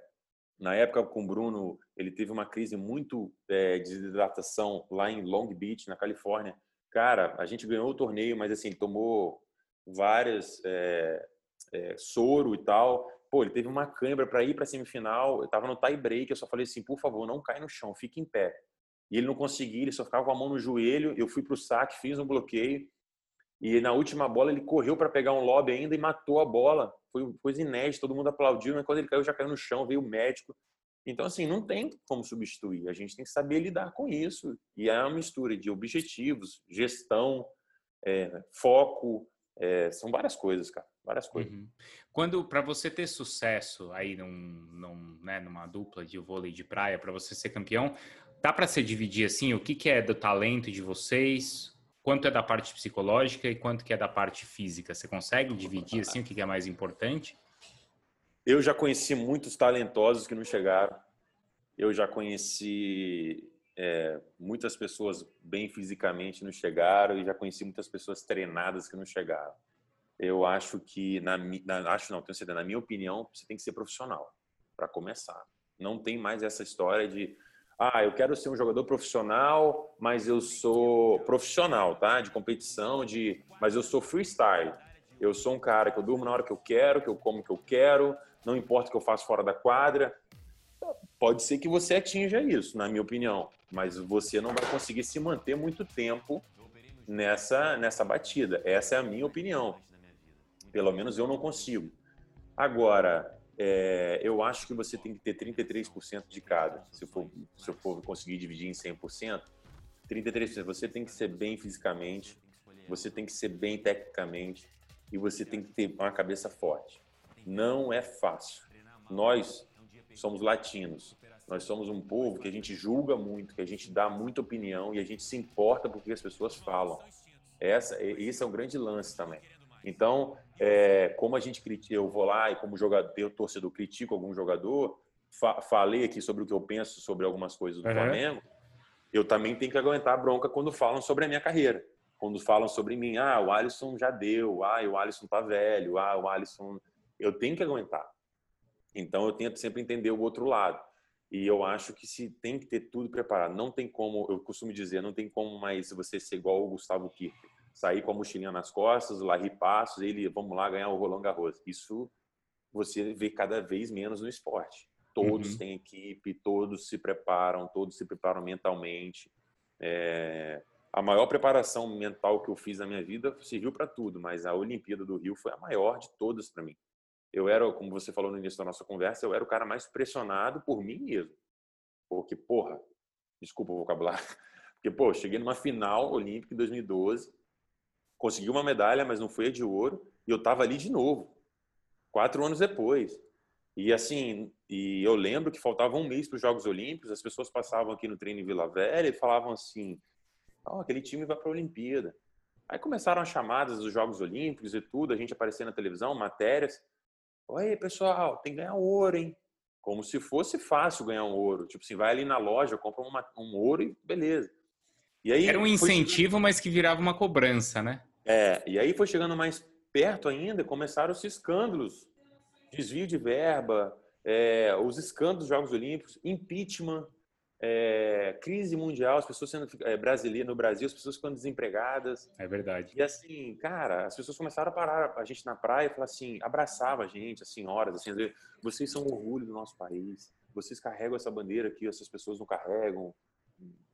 na época com o Bruno, ele teve uma crise muito é, de desidratação lá em Long Beach, na Califórnia. Cara, a gente ganhou o torneio, mas assim, tomou várias é, é, soro e tal. Pô, ele teve uma câimbra para ir para semifinal. Eu tava no tie break, eu só falei assim, por favor, não cai no chão, fique em pé. E ele não conseguia, ele só ficava com a mão no joelho. Eu fui para o saque, fiz um bloqueio. E na última bola ele correu para pegar um lobby ainda e matou a bola. Foi coisa inédita, todo mundo aplaudiu, mas quando ele caiu já caiu no chão, veio o médico. Então, assim, não tem como substituir. A gente tem que saber lidar com isso. E é uma mistura de objetivos, gestão, é, foco. É, são várias coisas, cara. Várias coisas. Uhum. Quando, para você ter sucesso aí num, num, né, numa dupla de vôlei de praia, para você ser campeão, Dá para se dividir assim o que, que é do talento de vocês, quanto é da parte psicológica e quanto que é da parte física? Você consegue dividir assim o que, que é mais importante? Eu já conheci muitos talentosos que não chegaram. Eu já conheci é, muitas pessoas bem fisicamente não chegaram e já conheci muitas pessoas treinadas que não chegaram. Eu acho que na, na acho não, tenho certeza, na minha opinião, você tem que ser profissional para começar. Não tem mais essa história de ah, eu quero ser um jogador profissional, mas eu sou profissional, tá? De competição, de, mas eu sou freestyle. Eu sou um cara que eu durmo na hora que eu quero, que eu como que eu quero, não importa o que eu faço fora da quadra. Pode ser que você atinja isso, na minha opinião, mas você não vai conseguir se manter muito tempo nessa nessa batida. Essa é a minha opinião. Pelo menos eu não consigo. Agora, é, eu acho que você tem que ter 33% de cada. Se eu, for, se for conseguir dividir em 100%, 33%. Você tem que ser bem fisicamente, você tem que ser bem tecnicamente e você tem que ter uma cabeça forte. Não é fácil. Nós somos latinos. Nós somos um povo que a gente julga muito, que a gente dá muita opinião e a gente se importa porque as pessoas falam. Essa, esse é um grande lance também. Então, é, como a gente critica, eu vou lá e como jogador, eu torcedor critico algum jogador, fa falei aqui sobre o que eu penso sobre algumas coisas do uhum. Flamengo, eu também tenho que aguentar a bronca quando falam sobre a minha carreira. Quando falam sobre mim, ah, o Alisson já deu, ah, o Alisson tá velho, ah, o Alisson. Eu tenho que aguentar. Então eu tento sempre entender o outro lado. E eu acho que se tem que ter tudo preparado. Não tem como, eu costumo dizer, não tem como mais você ser igual o Gustavo Kircher sair com a mochilinha nas costas, Larry Passos, ele, vamos lá ganhar o Roland Garros. Isso você vê cada vez menos no esporte. Todos uhum. têm equipe, todos se preparam, todos se preparam mentalmente. É... A maior preparação mental que eu fiz na minha vida serviu para tudo, mas a Olimpíada do Rio foi a maior de todas para mim. Eu era, como você falou no início da nossa conversa, eu era o cara mais pressionado por mim mesmo. Porque, porra, desculpa o vocabulário, porque, pô, cheguei numa final olímpica em 2012, consegui uma medalha, mas não foi a de ouro, e eu tava ali de novo, quatro anos depois. E assim, e eu lembro que faltava um mês para os Jogos Olímpicos, as pessoas passavam aqui no treino em Vila Velha e falavam assim: oh, aquele time vai para a Olimpíada. Aí começaram as chamadas dos Jogos Olímpicos e tudo, a gente aparecia na televisão, matérias. Oi, pessoal, tem que ganhar ouro, hein? Como se fosse fácil ganhar um ouro. Tipo assim, vai ali na loja, compra uma, um ouro e beleza. E aí, Era um incentivo, foi... mas que virava uma cobrança, né? É, e aí foi chegando mais perto ainda, começaram os escândalos desvio de verba, é, os escândalos dos Jogos Olímpicos, impeachment, é, crise mundial, as pessoas sendo é, brasileiras no Brasil, as pessoas ficando desempregadas. É verdade. E assim, cara, as pessoas começaram a parar a gente na praia e falar assim, abraçava a gente, as senhoras, assim, vocês são o orgulho do nosso país, vocês carregam essa bandeira que essas pessoas não carregam,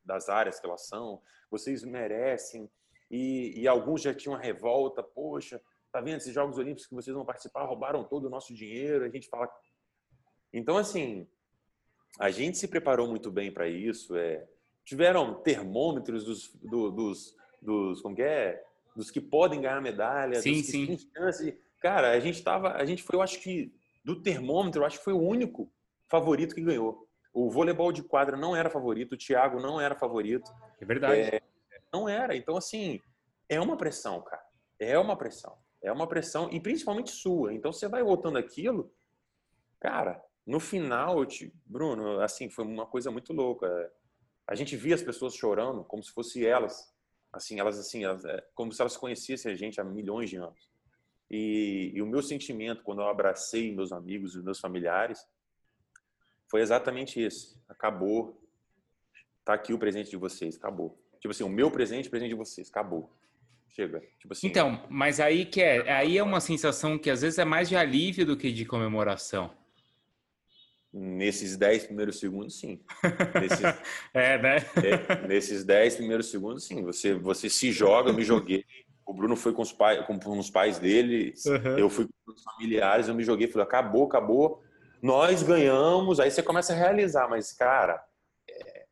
das áreas que elas são, vocês merecem. E, e alguns já tinham uma revolta, poxa, tá vendo esses Jogos Olímpicos que vocês vão participar, roubaram todo o nosso dinheiro, a gente fala. Então, assim, a gente se preparou muito bem para isso. É... Tiveram termômetros dos, do, dos, dos, como que é? Dos que podem ganhar medalha, sim, dos que sim. têm chance. Cara, a gente tava, a gente foi, eu acho que do termômetro, eu acho que foi o único favorito que ganhou. O voleibol de quadra não era favorito, o Thiago não era favorito. É verdade. É, não era. Então, assim, é uma pressão, cara. É uma pressão. É uma pressão, e principalmente sua. Então você vai voltando aquilo, cara, no final, te, Bruno, assim, foi uma coisa muito louca. A gente via as pessoas chorando como se fossem elas. Assim, elas assim, elas, é, como se elas conhecessem a gente há milhões de anos. E, e o meu sentimento quando eu abracei meus amigos e meus familiares foi exatamente esse. Acabou. Tá aqui o presente de vocês, acabou. Tipo assim, o meu presente, o presente de vocês, acabou chega. Tipo assim. Então, mas aí que é, aí é uma sensação que às vezes é mais de alívio do que de comemoração. Nesses 10 primeiros segundos, sim. Nesses, é, né? é, nesses 10 primeiros segundos, sim. Você, você se joga, eu me joguei. O Bruno foi com os, pai, com, com os pais dele, uhum. eu fui com os familiares, eu me joguei, falei, acabou, acabou. Nós ganhamos, aí você começa a realizar, mas, cara, é,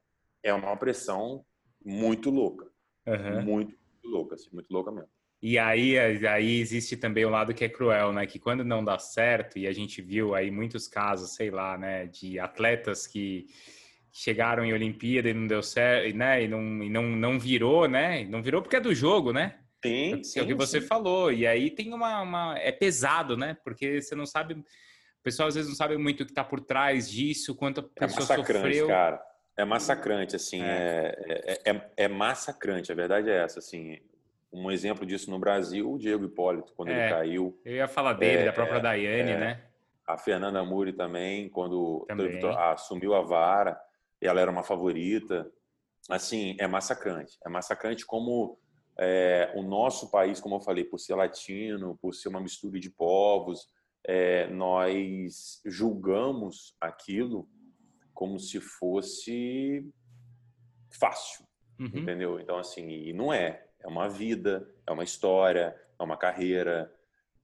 é uma pressão muito louca. Uhum. Muito louca, assim, muito louca mesmo. E aí, aí existe também o lado que é cruel, né? Que quando não dá certo, e a gente viu aí muitos casos, sei lá, né, de atletas que chegaram em Olimpíada e não deu certo, né? E não, e não, não virou, né? Não virou porque é do jogo, né? Sim, sim, é o que você sim. falou. E aí tem uma, uma, É pesado, né? Porque você não sabe. O pessoal às vezes não sabe muito o que está por trás disso, quanto a é pessoa é sofreu. cara. É massacrante, assim, é. É, é, é, é massacrante, a verdade é essa, assim. Um exemplo disso no Brasil, o Diego Hipólito, quando ele é, caiu. Eu ia falar dele, da própria Daiane, né? A Fernanda Muri também, quando também. assumiu a vara, ela era uma favorita. Assim, é massacrante. É massacrante como é, o nosso país, como eu falei, por ser latino, por ser uma mistura de povos, é, nós julgamos aquilo como se fosse fácil, uhum. entendeu? Então, assim, e não é. É uma vida, é uma história, é uma carreira.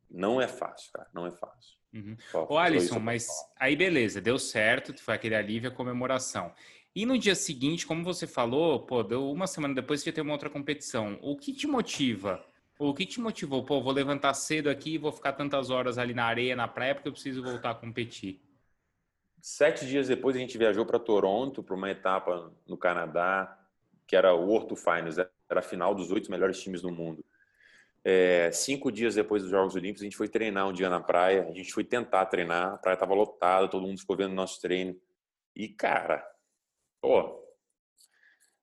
Não é fácil, cara, não é fácil. Uhum. Ô, Alisson, mas aí beleza, deu certo, foi aquele alívio, a comemoração. E no dia seguinte, como você falou, pô, deu uma semana depois que ter uma outra competição. O que te motiva? O que te motivou? Pô, vou levantar cedo aqui e vou ficar tantas horas ali na areia, na praia, porque eu preciso voltar a competir. Sete dias depois a gente viajou para Toronto para uma etapa no Canadá que era o World Finals, era a final dos oito melhores times do mundo. É, cinco dias depois dos Jogos Olímpicos a gente foi treinar um dia na praia, a gente foi tentar treinar, a praia estava lotada, todo mundo ficou vendo o nosso treino e cara, pô,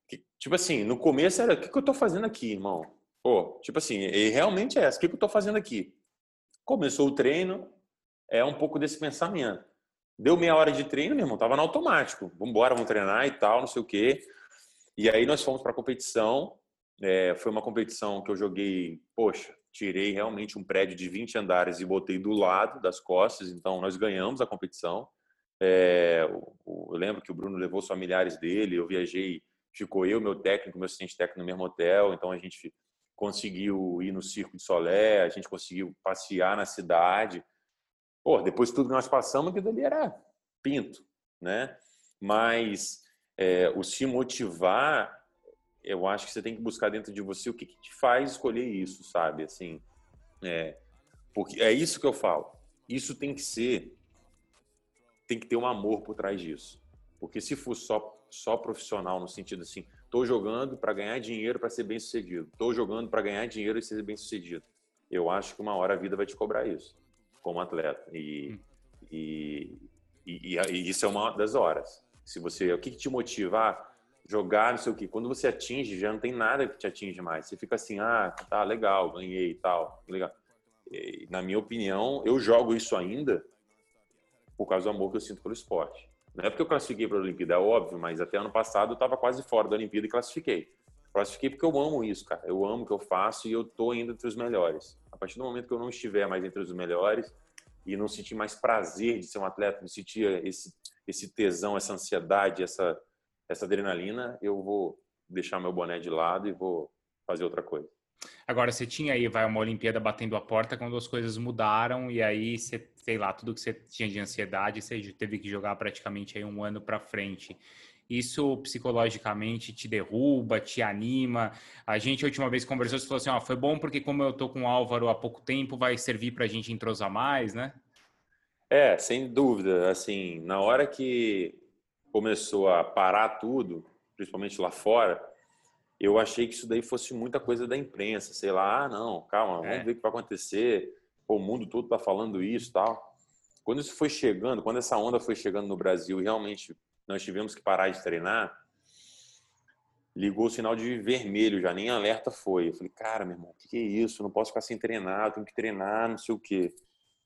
que, tipo assim, no começo era o que, que eu estou fazendo aqui, irmão? Pô, tipo assim, e realmente é essa, o que, eu estou fazendo aqui? Começou o treino, é um pouco desse pensamento Deu meia hora de treino, meu irmão, tava no automático. Vamos embora, vamos treinar e tal, não sei o quê. E aí nós fomos para competição É, foi uma competição que eu joguei, poxa, tirei realmente um prédio de 20 andares e botei do lado das costas, então nós ganhamos a competição. É, eu lembro que o Bruno levou os familiares dele, eu viajei, ficou eu, meu técnico, meu assistente técnico no mesmo hotel, então a gente conseguiu ir no Circo de Solé, a gente conseguiu passear na cidade. Pô, depois de tudo que nós passamos, aquilo ali era pinto, né? Mas é, o se motivar eu acho que você tem que buscar dentro de você o que, que te faz escolher isso, sabe? Assim, é, porque é isso que eu falo. Isso tem que ser, tem que ter um amor por trás disso. Porque se for só só profissional no sentido assim, estou jogando para ganhar dinheiro para ser bem sucedido, estou jogando para ganhar dinheiro e ser bem sucedido. Eu acho que uma hora a vida vai te cobrar isso como atleta e, hum. e, e, e, isso é uma das horas. Se você, o que, que te motiva? jogar, não sei o que. Quando você atinge, já não tem nada que te atinge mais. Você fica assim, ah, tá legal, ganhei e tal, legal. E, na minha opinião, eu jogo isso ainda por causa do amor que eu sinto pelo esporte. Não é porque eu classifiquei para a Olimpíada, é óbvio, mas até ano passado eu estava quase fora da Olimpíada e classifiquei. Classifiquei porque eu amo isso, cara. Eu amo o que eu faço e eu tô ainda entre os melhores. A partir do momento que eu não estiver mais entre os melhores e não sentir mais prazer de ser um atleta, não sentir esse, esse tesão, essa ansiedade, essa, essa adrenalina, eu vou deixar meu boné de lado e vou fazer outra coisa. Agora, você tinha aí, vai uma Olimpíada batendo a porta quando as coisas mudaram e aí você, sei lá, tudo que você tinha de ansiedade, você teve que jogar praticamente aí um ano para frente. Isso psicologicamente te derruba, te anima. A gente a última vez conversou, você falou assim, ó, foi bom porque como eu tô com o Álvaro há pouco tempo, vai servir para a gente entrosar mais, né? É, sem dúvida. Assim, na hora que começou a parar tudo, principalmente lá fora, eu achei que isso daí fosse muita coisa da imprensa, sei lá, ah, não, calma, vamos é. ver o que vai acontecer, O mundo todo está falando isso tal. Quando isso foi chegando, quando essa onda foi chegando no Brasil e realmente nós tivemos que parar de treinar, ligou o sinal de vermelho, já nem alerta foi. Eu falei, cara, meu irmão, o que é isso? não posso ficar sem treinar, tenho que treinar, não sei o quê.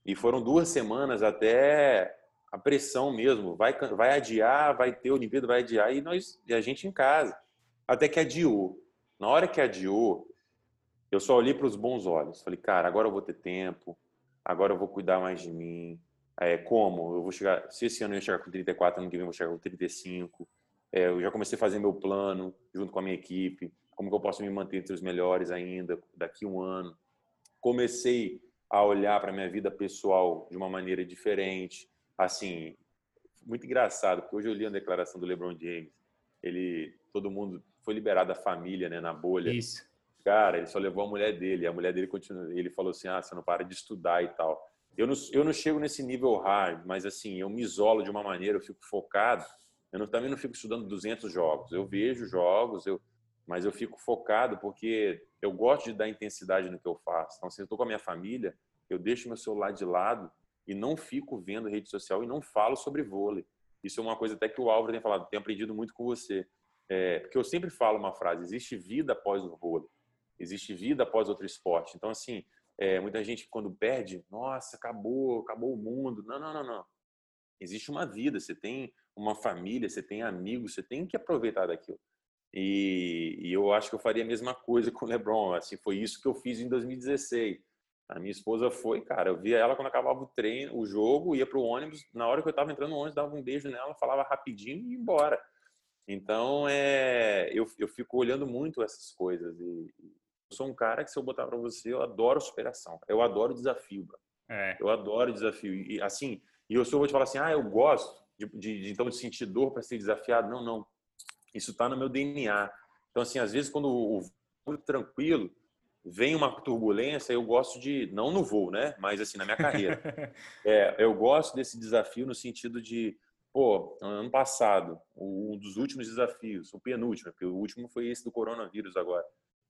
E foram duas semanas até a pressão mesmo, vai, vai adiar, vai ter Olimpíada, vai adiar, e, nós, e a gente em casa. Até que adiou. Na hora que adiou, eu só olhei para os bons olhos. Falei, cara, agora eu vou ter tempo, agora eu vou cuidar mais de mim. É, como? Eu vou chegar. Se esse ano eu chegar com 34, ano que vem eu vou chegar com 35. É, eu já comecei a fazer meu plano junto com a minha equipe. Como que eu posso me manter entre os melhores ainda daqui um ano? Comecei a olhar para minha vida pessoal de uma maneira diferente assim, muito engraçado, porque hoje eu li a declaração do LeBron James. Ele, todo mundo foi liberado da família, né, na bolha. Isso. Cara, ele só levou a mulher dele. A mulher dele continua. Ele falou assim: "Ah, você não para de estudar e tal". Eu não, eu não chego nesse nível hard, mas assim, eu me isolo de uma maneira, eu fico focado. Eu não, também não fico estudando 200 jogos. Eu vejo jogos, eu, mas eu fico focado porque eu gosto de dar intensidade no que eu faço. Então, se eu estou com a minha família, eu deixo meu celular de lado e não fico vendo rede social e não falo sobre vôlei. Isso é uma coisa até que o Álvaro tem falado, tem aprendido muito com você. É, porque eu sempre falo uma frase: existe vida após o vôlei, existe vida após outro esporte. Então, assim, é, muita gente quando perde, nossa, acabou, acabou o mundo. Não, não, não, não. Existe uma vida, você tem uma família, você tem amigos, você tem que aproveitar daquilo. E, e eu acho que eu faria a mesma coisa com o LeBron. Assim, foi isso que eu fiz em 2016 a minha esposa foi, cara, eu via ela quando acabava o treino, o jogo, ia pro ônibus, na hora que eu estava entrando no ônibus, dava um beijo nela, falava rapidinho e ia embora. Então, é, eu, eu fico olhando muito essas coisas e, sou um cara que se eu botar para você, eu adoro superação. Eu adoro desafio. É. Eu adoro desafio. E assim, e eu só vou te falar assim, ah, eu gosto de, de, de então de sentir dor para ser desafiado. Não, não. Isso está no meu DNA. Então assim, às vezes quando o muito tranquilo, vem uma turbulência, eu gosto de, não no voo, né? Mas assim, na minha carreira. é, eu gosto desse desafio no sentido de, pô, ano passado, um dos últimos desafios, o penúltimo, porque o último foi esse do coronavírus agora.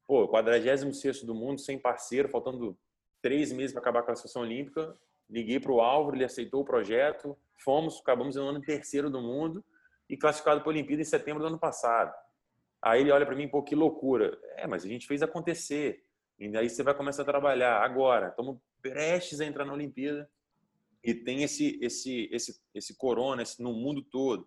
Pô, 46 do mundo, sem parceiro, faltando três meses para acabar a classificação olímpica. Liguei para o Álvaro, ele aceitou o projeto, fomos, acabamos no ano terceiro do mundo e classificado para a Olimpíada em setembro do ano passado. Aí ele olha para mim, pô, que loucura. É, mas a gente fez acontecer. E aí você vai começar a trabalhar agora. Estamos prestes a entrar na Olimpíada e tem esse esse esse esse corona esse, no mundo todo.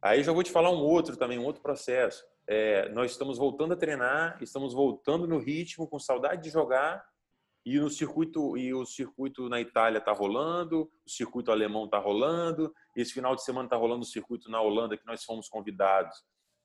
Aí já vou te falar um outro também, um outro processo. É, nós estamos voltando a treinar, estamos voltando no ritmo, com saudade de jogar, e no circuito e o circuito na Itália está rolando, o circuito alemão está rolando, esse final de semana está rolando o circuito na Holanda que nós fomos convidados,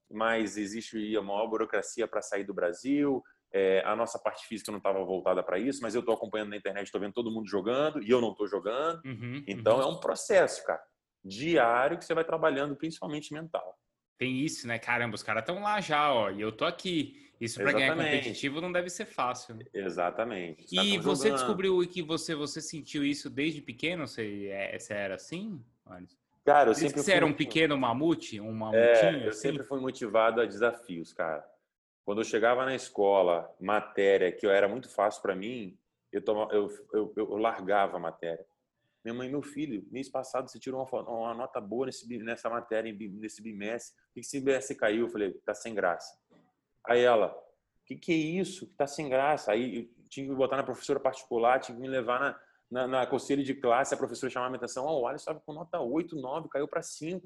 mas existe a maior burocracia para sair do Brasil. É, a nossa parte física não estava voltada para isso, mas eu estou acompanhando na internet, estou vendo todo mundo jogando e eu não estou jogando. Uhum, então uhum. é um processo, cara, diário que você vai trabalhando, principalmente mental. Tem isso, né? Caramba, os caras estão lá já, ó, e eu tô aqui. Isso para ganhar competitivo não deve ser fácil. Né? Exatamente. E você descobriu que você você sentiu isso desde pequeno? Você, é, você era assim? Cara, eu Diz sempre você era um pequeno mamute, um mamutinho? É, eu assim? sempre fui motivado a desafios, cara. Quando eu chegava na escola, matéria que era muito fácil para mim, eu, tomava, eu, eu, eu, largava a matéria. Minha mãe, meu filho, mês passado você tirou uma, uma nota boa nesse, nessa matéria, nesse bimestre. Por que esse bimestre caiu? Eu falei, tá sem graça. Aí ela, o que, que é isso? Que tá sem graça. Aí tinha que botar na professora particular, tinha que me levar na, na, na conselho de classe, a professora chamava a atenção, oh, o Alisson estava com nota 8, 9, caiu para 5.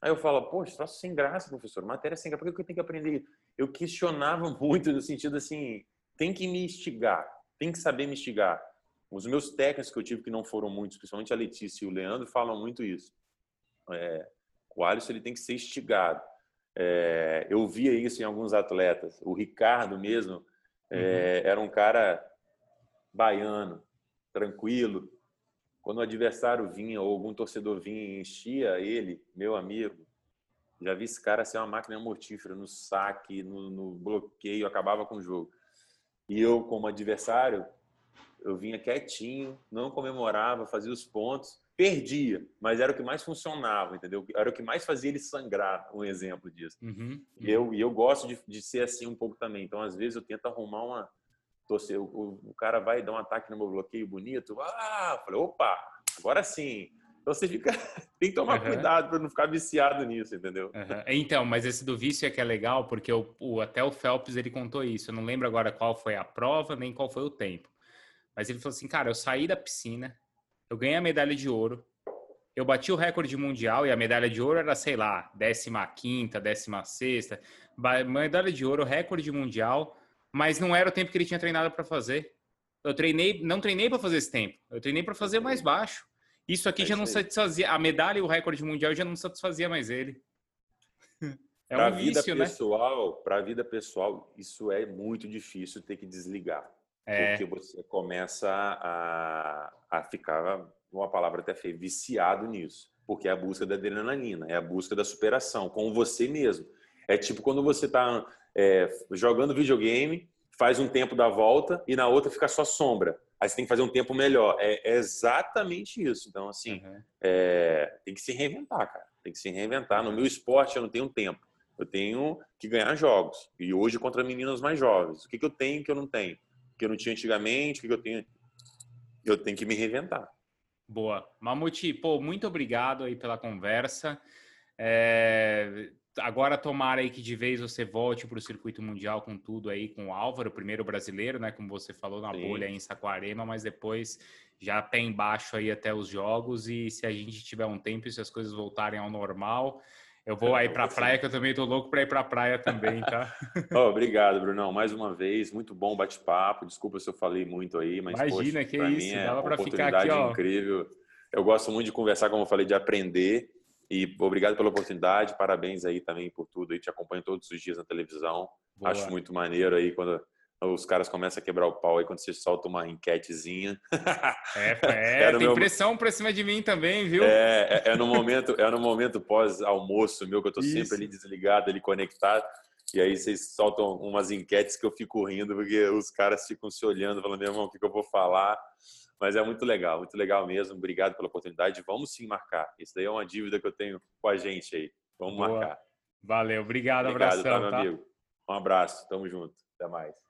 Aí eu falo, poxa, troço sem graça, professor, matéria sem graça, por que eu tenho que aprender? Eu questionava muito no sentido assim, tem que me instigar, tem que saber me instigar. Os meus técnicos que eu tive, que não foram muitos, principalmente a Letícia e o Leandro, falam muito isso. É, o Alisson ele tem que ser instigado. É, eu via isso em alguns atletas. O Ricardo mesmo é, uhum. era um cara baiano, tranquilo. Quando o adversário vinha ou algum torcedor vinha e enchia ele, meu amigo, já vi esse cara ser uma máquina mortífera no saque, no, no bloqueio, acabava com o jogo. E eu, como adversário, eu vinha quietinho, não comemorava, fazia os pontos perdia, mas era o que mais funcionava, entendeu? Era o que mais fazia ele sangrar, um exemplo disso. Uhum, uhum. E eu, eu gosto de, de ser assim um pouco também. Então, às vezes, eu tento arrumar uma. Torcer, o, o, cara vai dar um ataque no meu bloqueio bonito. Ah, falei, opa, agora sim. Então você fica. Tem que tomar uhum. cuidado para não ficar viciado nisso, entendeu? Uhum. Então, mas esse do vício é que é legal, porque o, o, até o Phelps ele contou isso. Eu não lembro agora qual foi a prova, nem qual foi o tempo. Mas ele falou assim, cara, eu saí da piscina, eu ganhei a medalha de ouro, eu bati o recorde mundial e a medalha de ouro era, sei lá, 15 16 medalha de ouro, recorde mundial, mas não era o tempo que ele tinha treinado para fazer. Eu treinei, não treinei para fazer esse tempo, eu treinei para fazer mais baixo. Isso aqui é já não satisfazia, a medalha e o recorde mundial já não satisfazia mais ele. É pra um vida vício, né? pessoal, né? Para a vida pessoal, isso é muito difícil ter que desligar. É. Porque você começa a, a ficar, uma palavra até feia, viciado nisso. Porque é a busca da adrenalina, é a busca da superação com você mesmo. É tipo quando você está é, jogando videogame, faz um tempo da volta e na outra fica só sombra. Aí você tem que fazer um tempo melhor. É, é exatamente isso. Então, assim, uhum. é, tem que se reinventar, cara. Tem que se reinventar. No meu esporte, eu não tenho tempo. Eu tenho que ganhar jogos. E hoje contra meninas mais jovens. O que, que eu tenho que eu não tenho? Que eu não tinha antigamente, o que eu tenho. Eu tenho que me reinventar. Boa. Mamute, pô, muito obrigado aí pela conversa. É... Agora tomara aí que de vez você volte para o circuito mundial com tudo aí, com o Álvaro, primeiro brasileiro, né? Como você falou na Sim. bolha em Saquarema, mas depois já pé embaixo aí até os jogos e se a gente tiver um tempo e se as coisas voltarem ao normal, eu vou aí para a praia, que eu também tô louco para ir para a praia também, tá? oh, obrigado, Brunão. Mais uma vez, muito bom bate-papo. Desculpa se eu falei muito aí, mas Imagina, poxa, que isso, mim é dava para ficar aqui, ó. incrível. Eu gosto muito de conversar, como eu falei, de aprender. E obrigado pela oportunidade, parabéns aí também por tudo. Eu te acompanho todos os dias na televisão. Boa. Acho muito maneiro aí quando os caras começam a quebrar o pau aí quando você solta uma enquetezinha. É, é tem meu... pressão pra cima de mim também, viu? É, é, é no momento, é no momento pós-almoço meu, que eu tô Isso. sempre ali desligado, ali conectado. E aí vocês soltam umas enquetes que eu fico rindo, porque os caras ficam se olhando, falando, meu irmão, o que, que eu vou falar? Mas é muito legal, muito legal mesmo. Obrigado pela oportunidade. Vamos sim marcar. Isso daí é uma dívida que eu tenho com a gente aí. Vamos Boa. marcar. Valeu, obrigado, obrigado abração. Tá, meu tá? amigo? Um abraço, tamo junto. Até mais.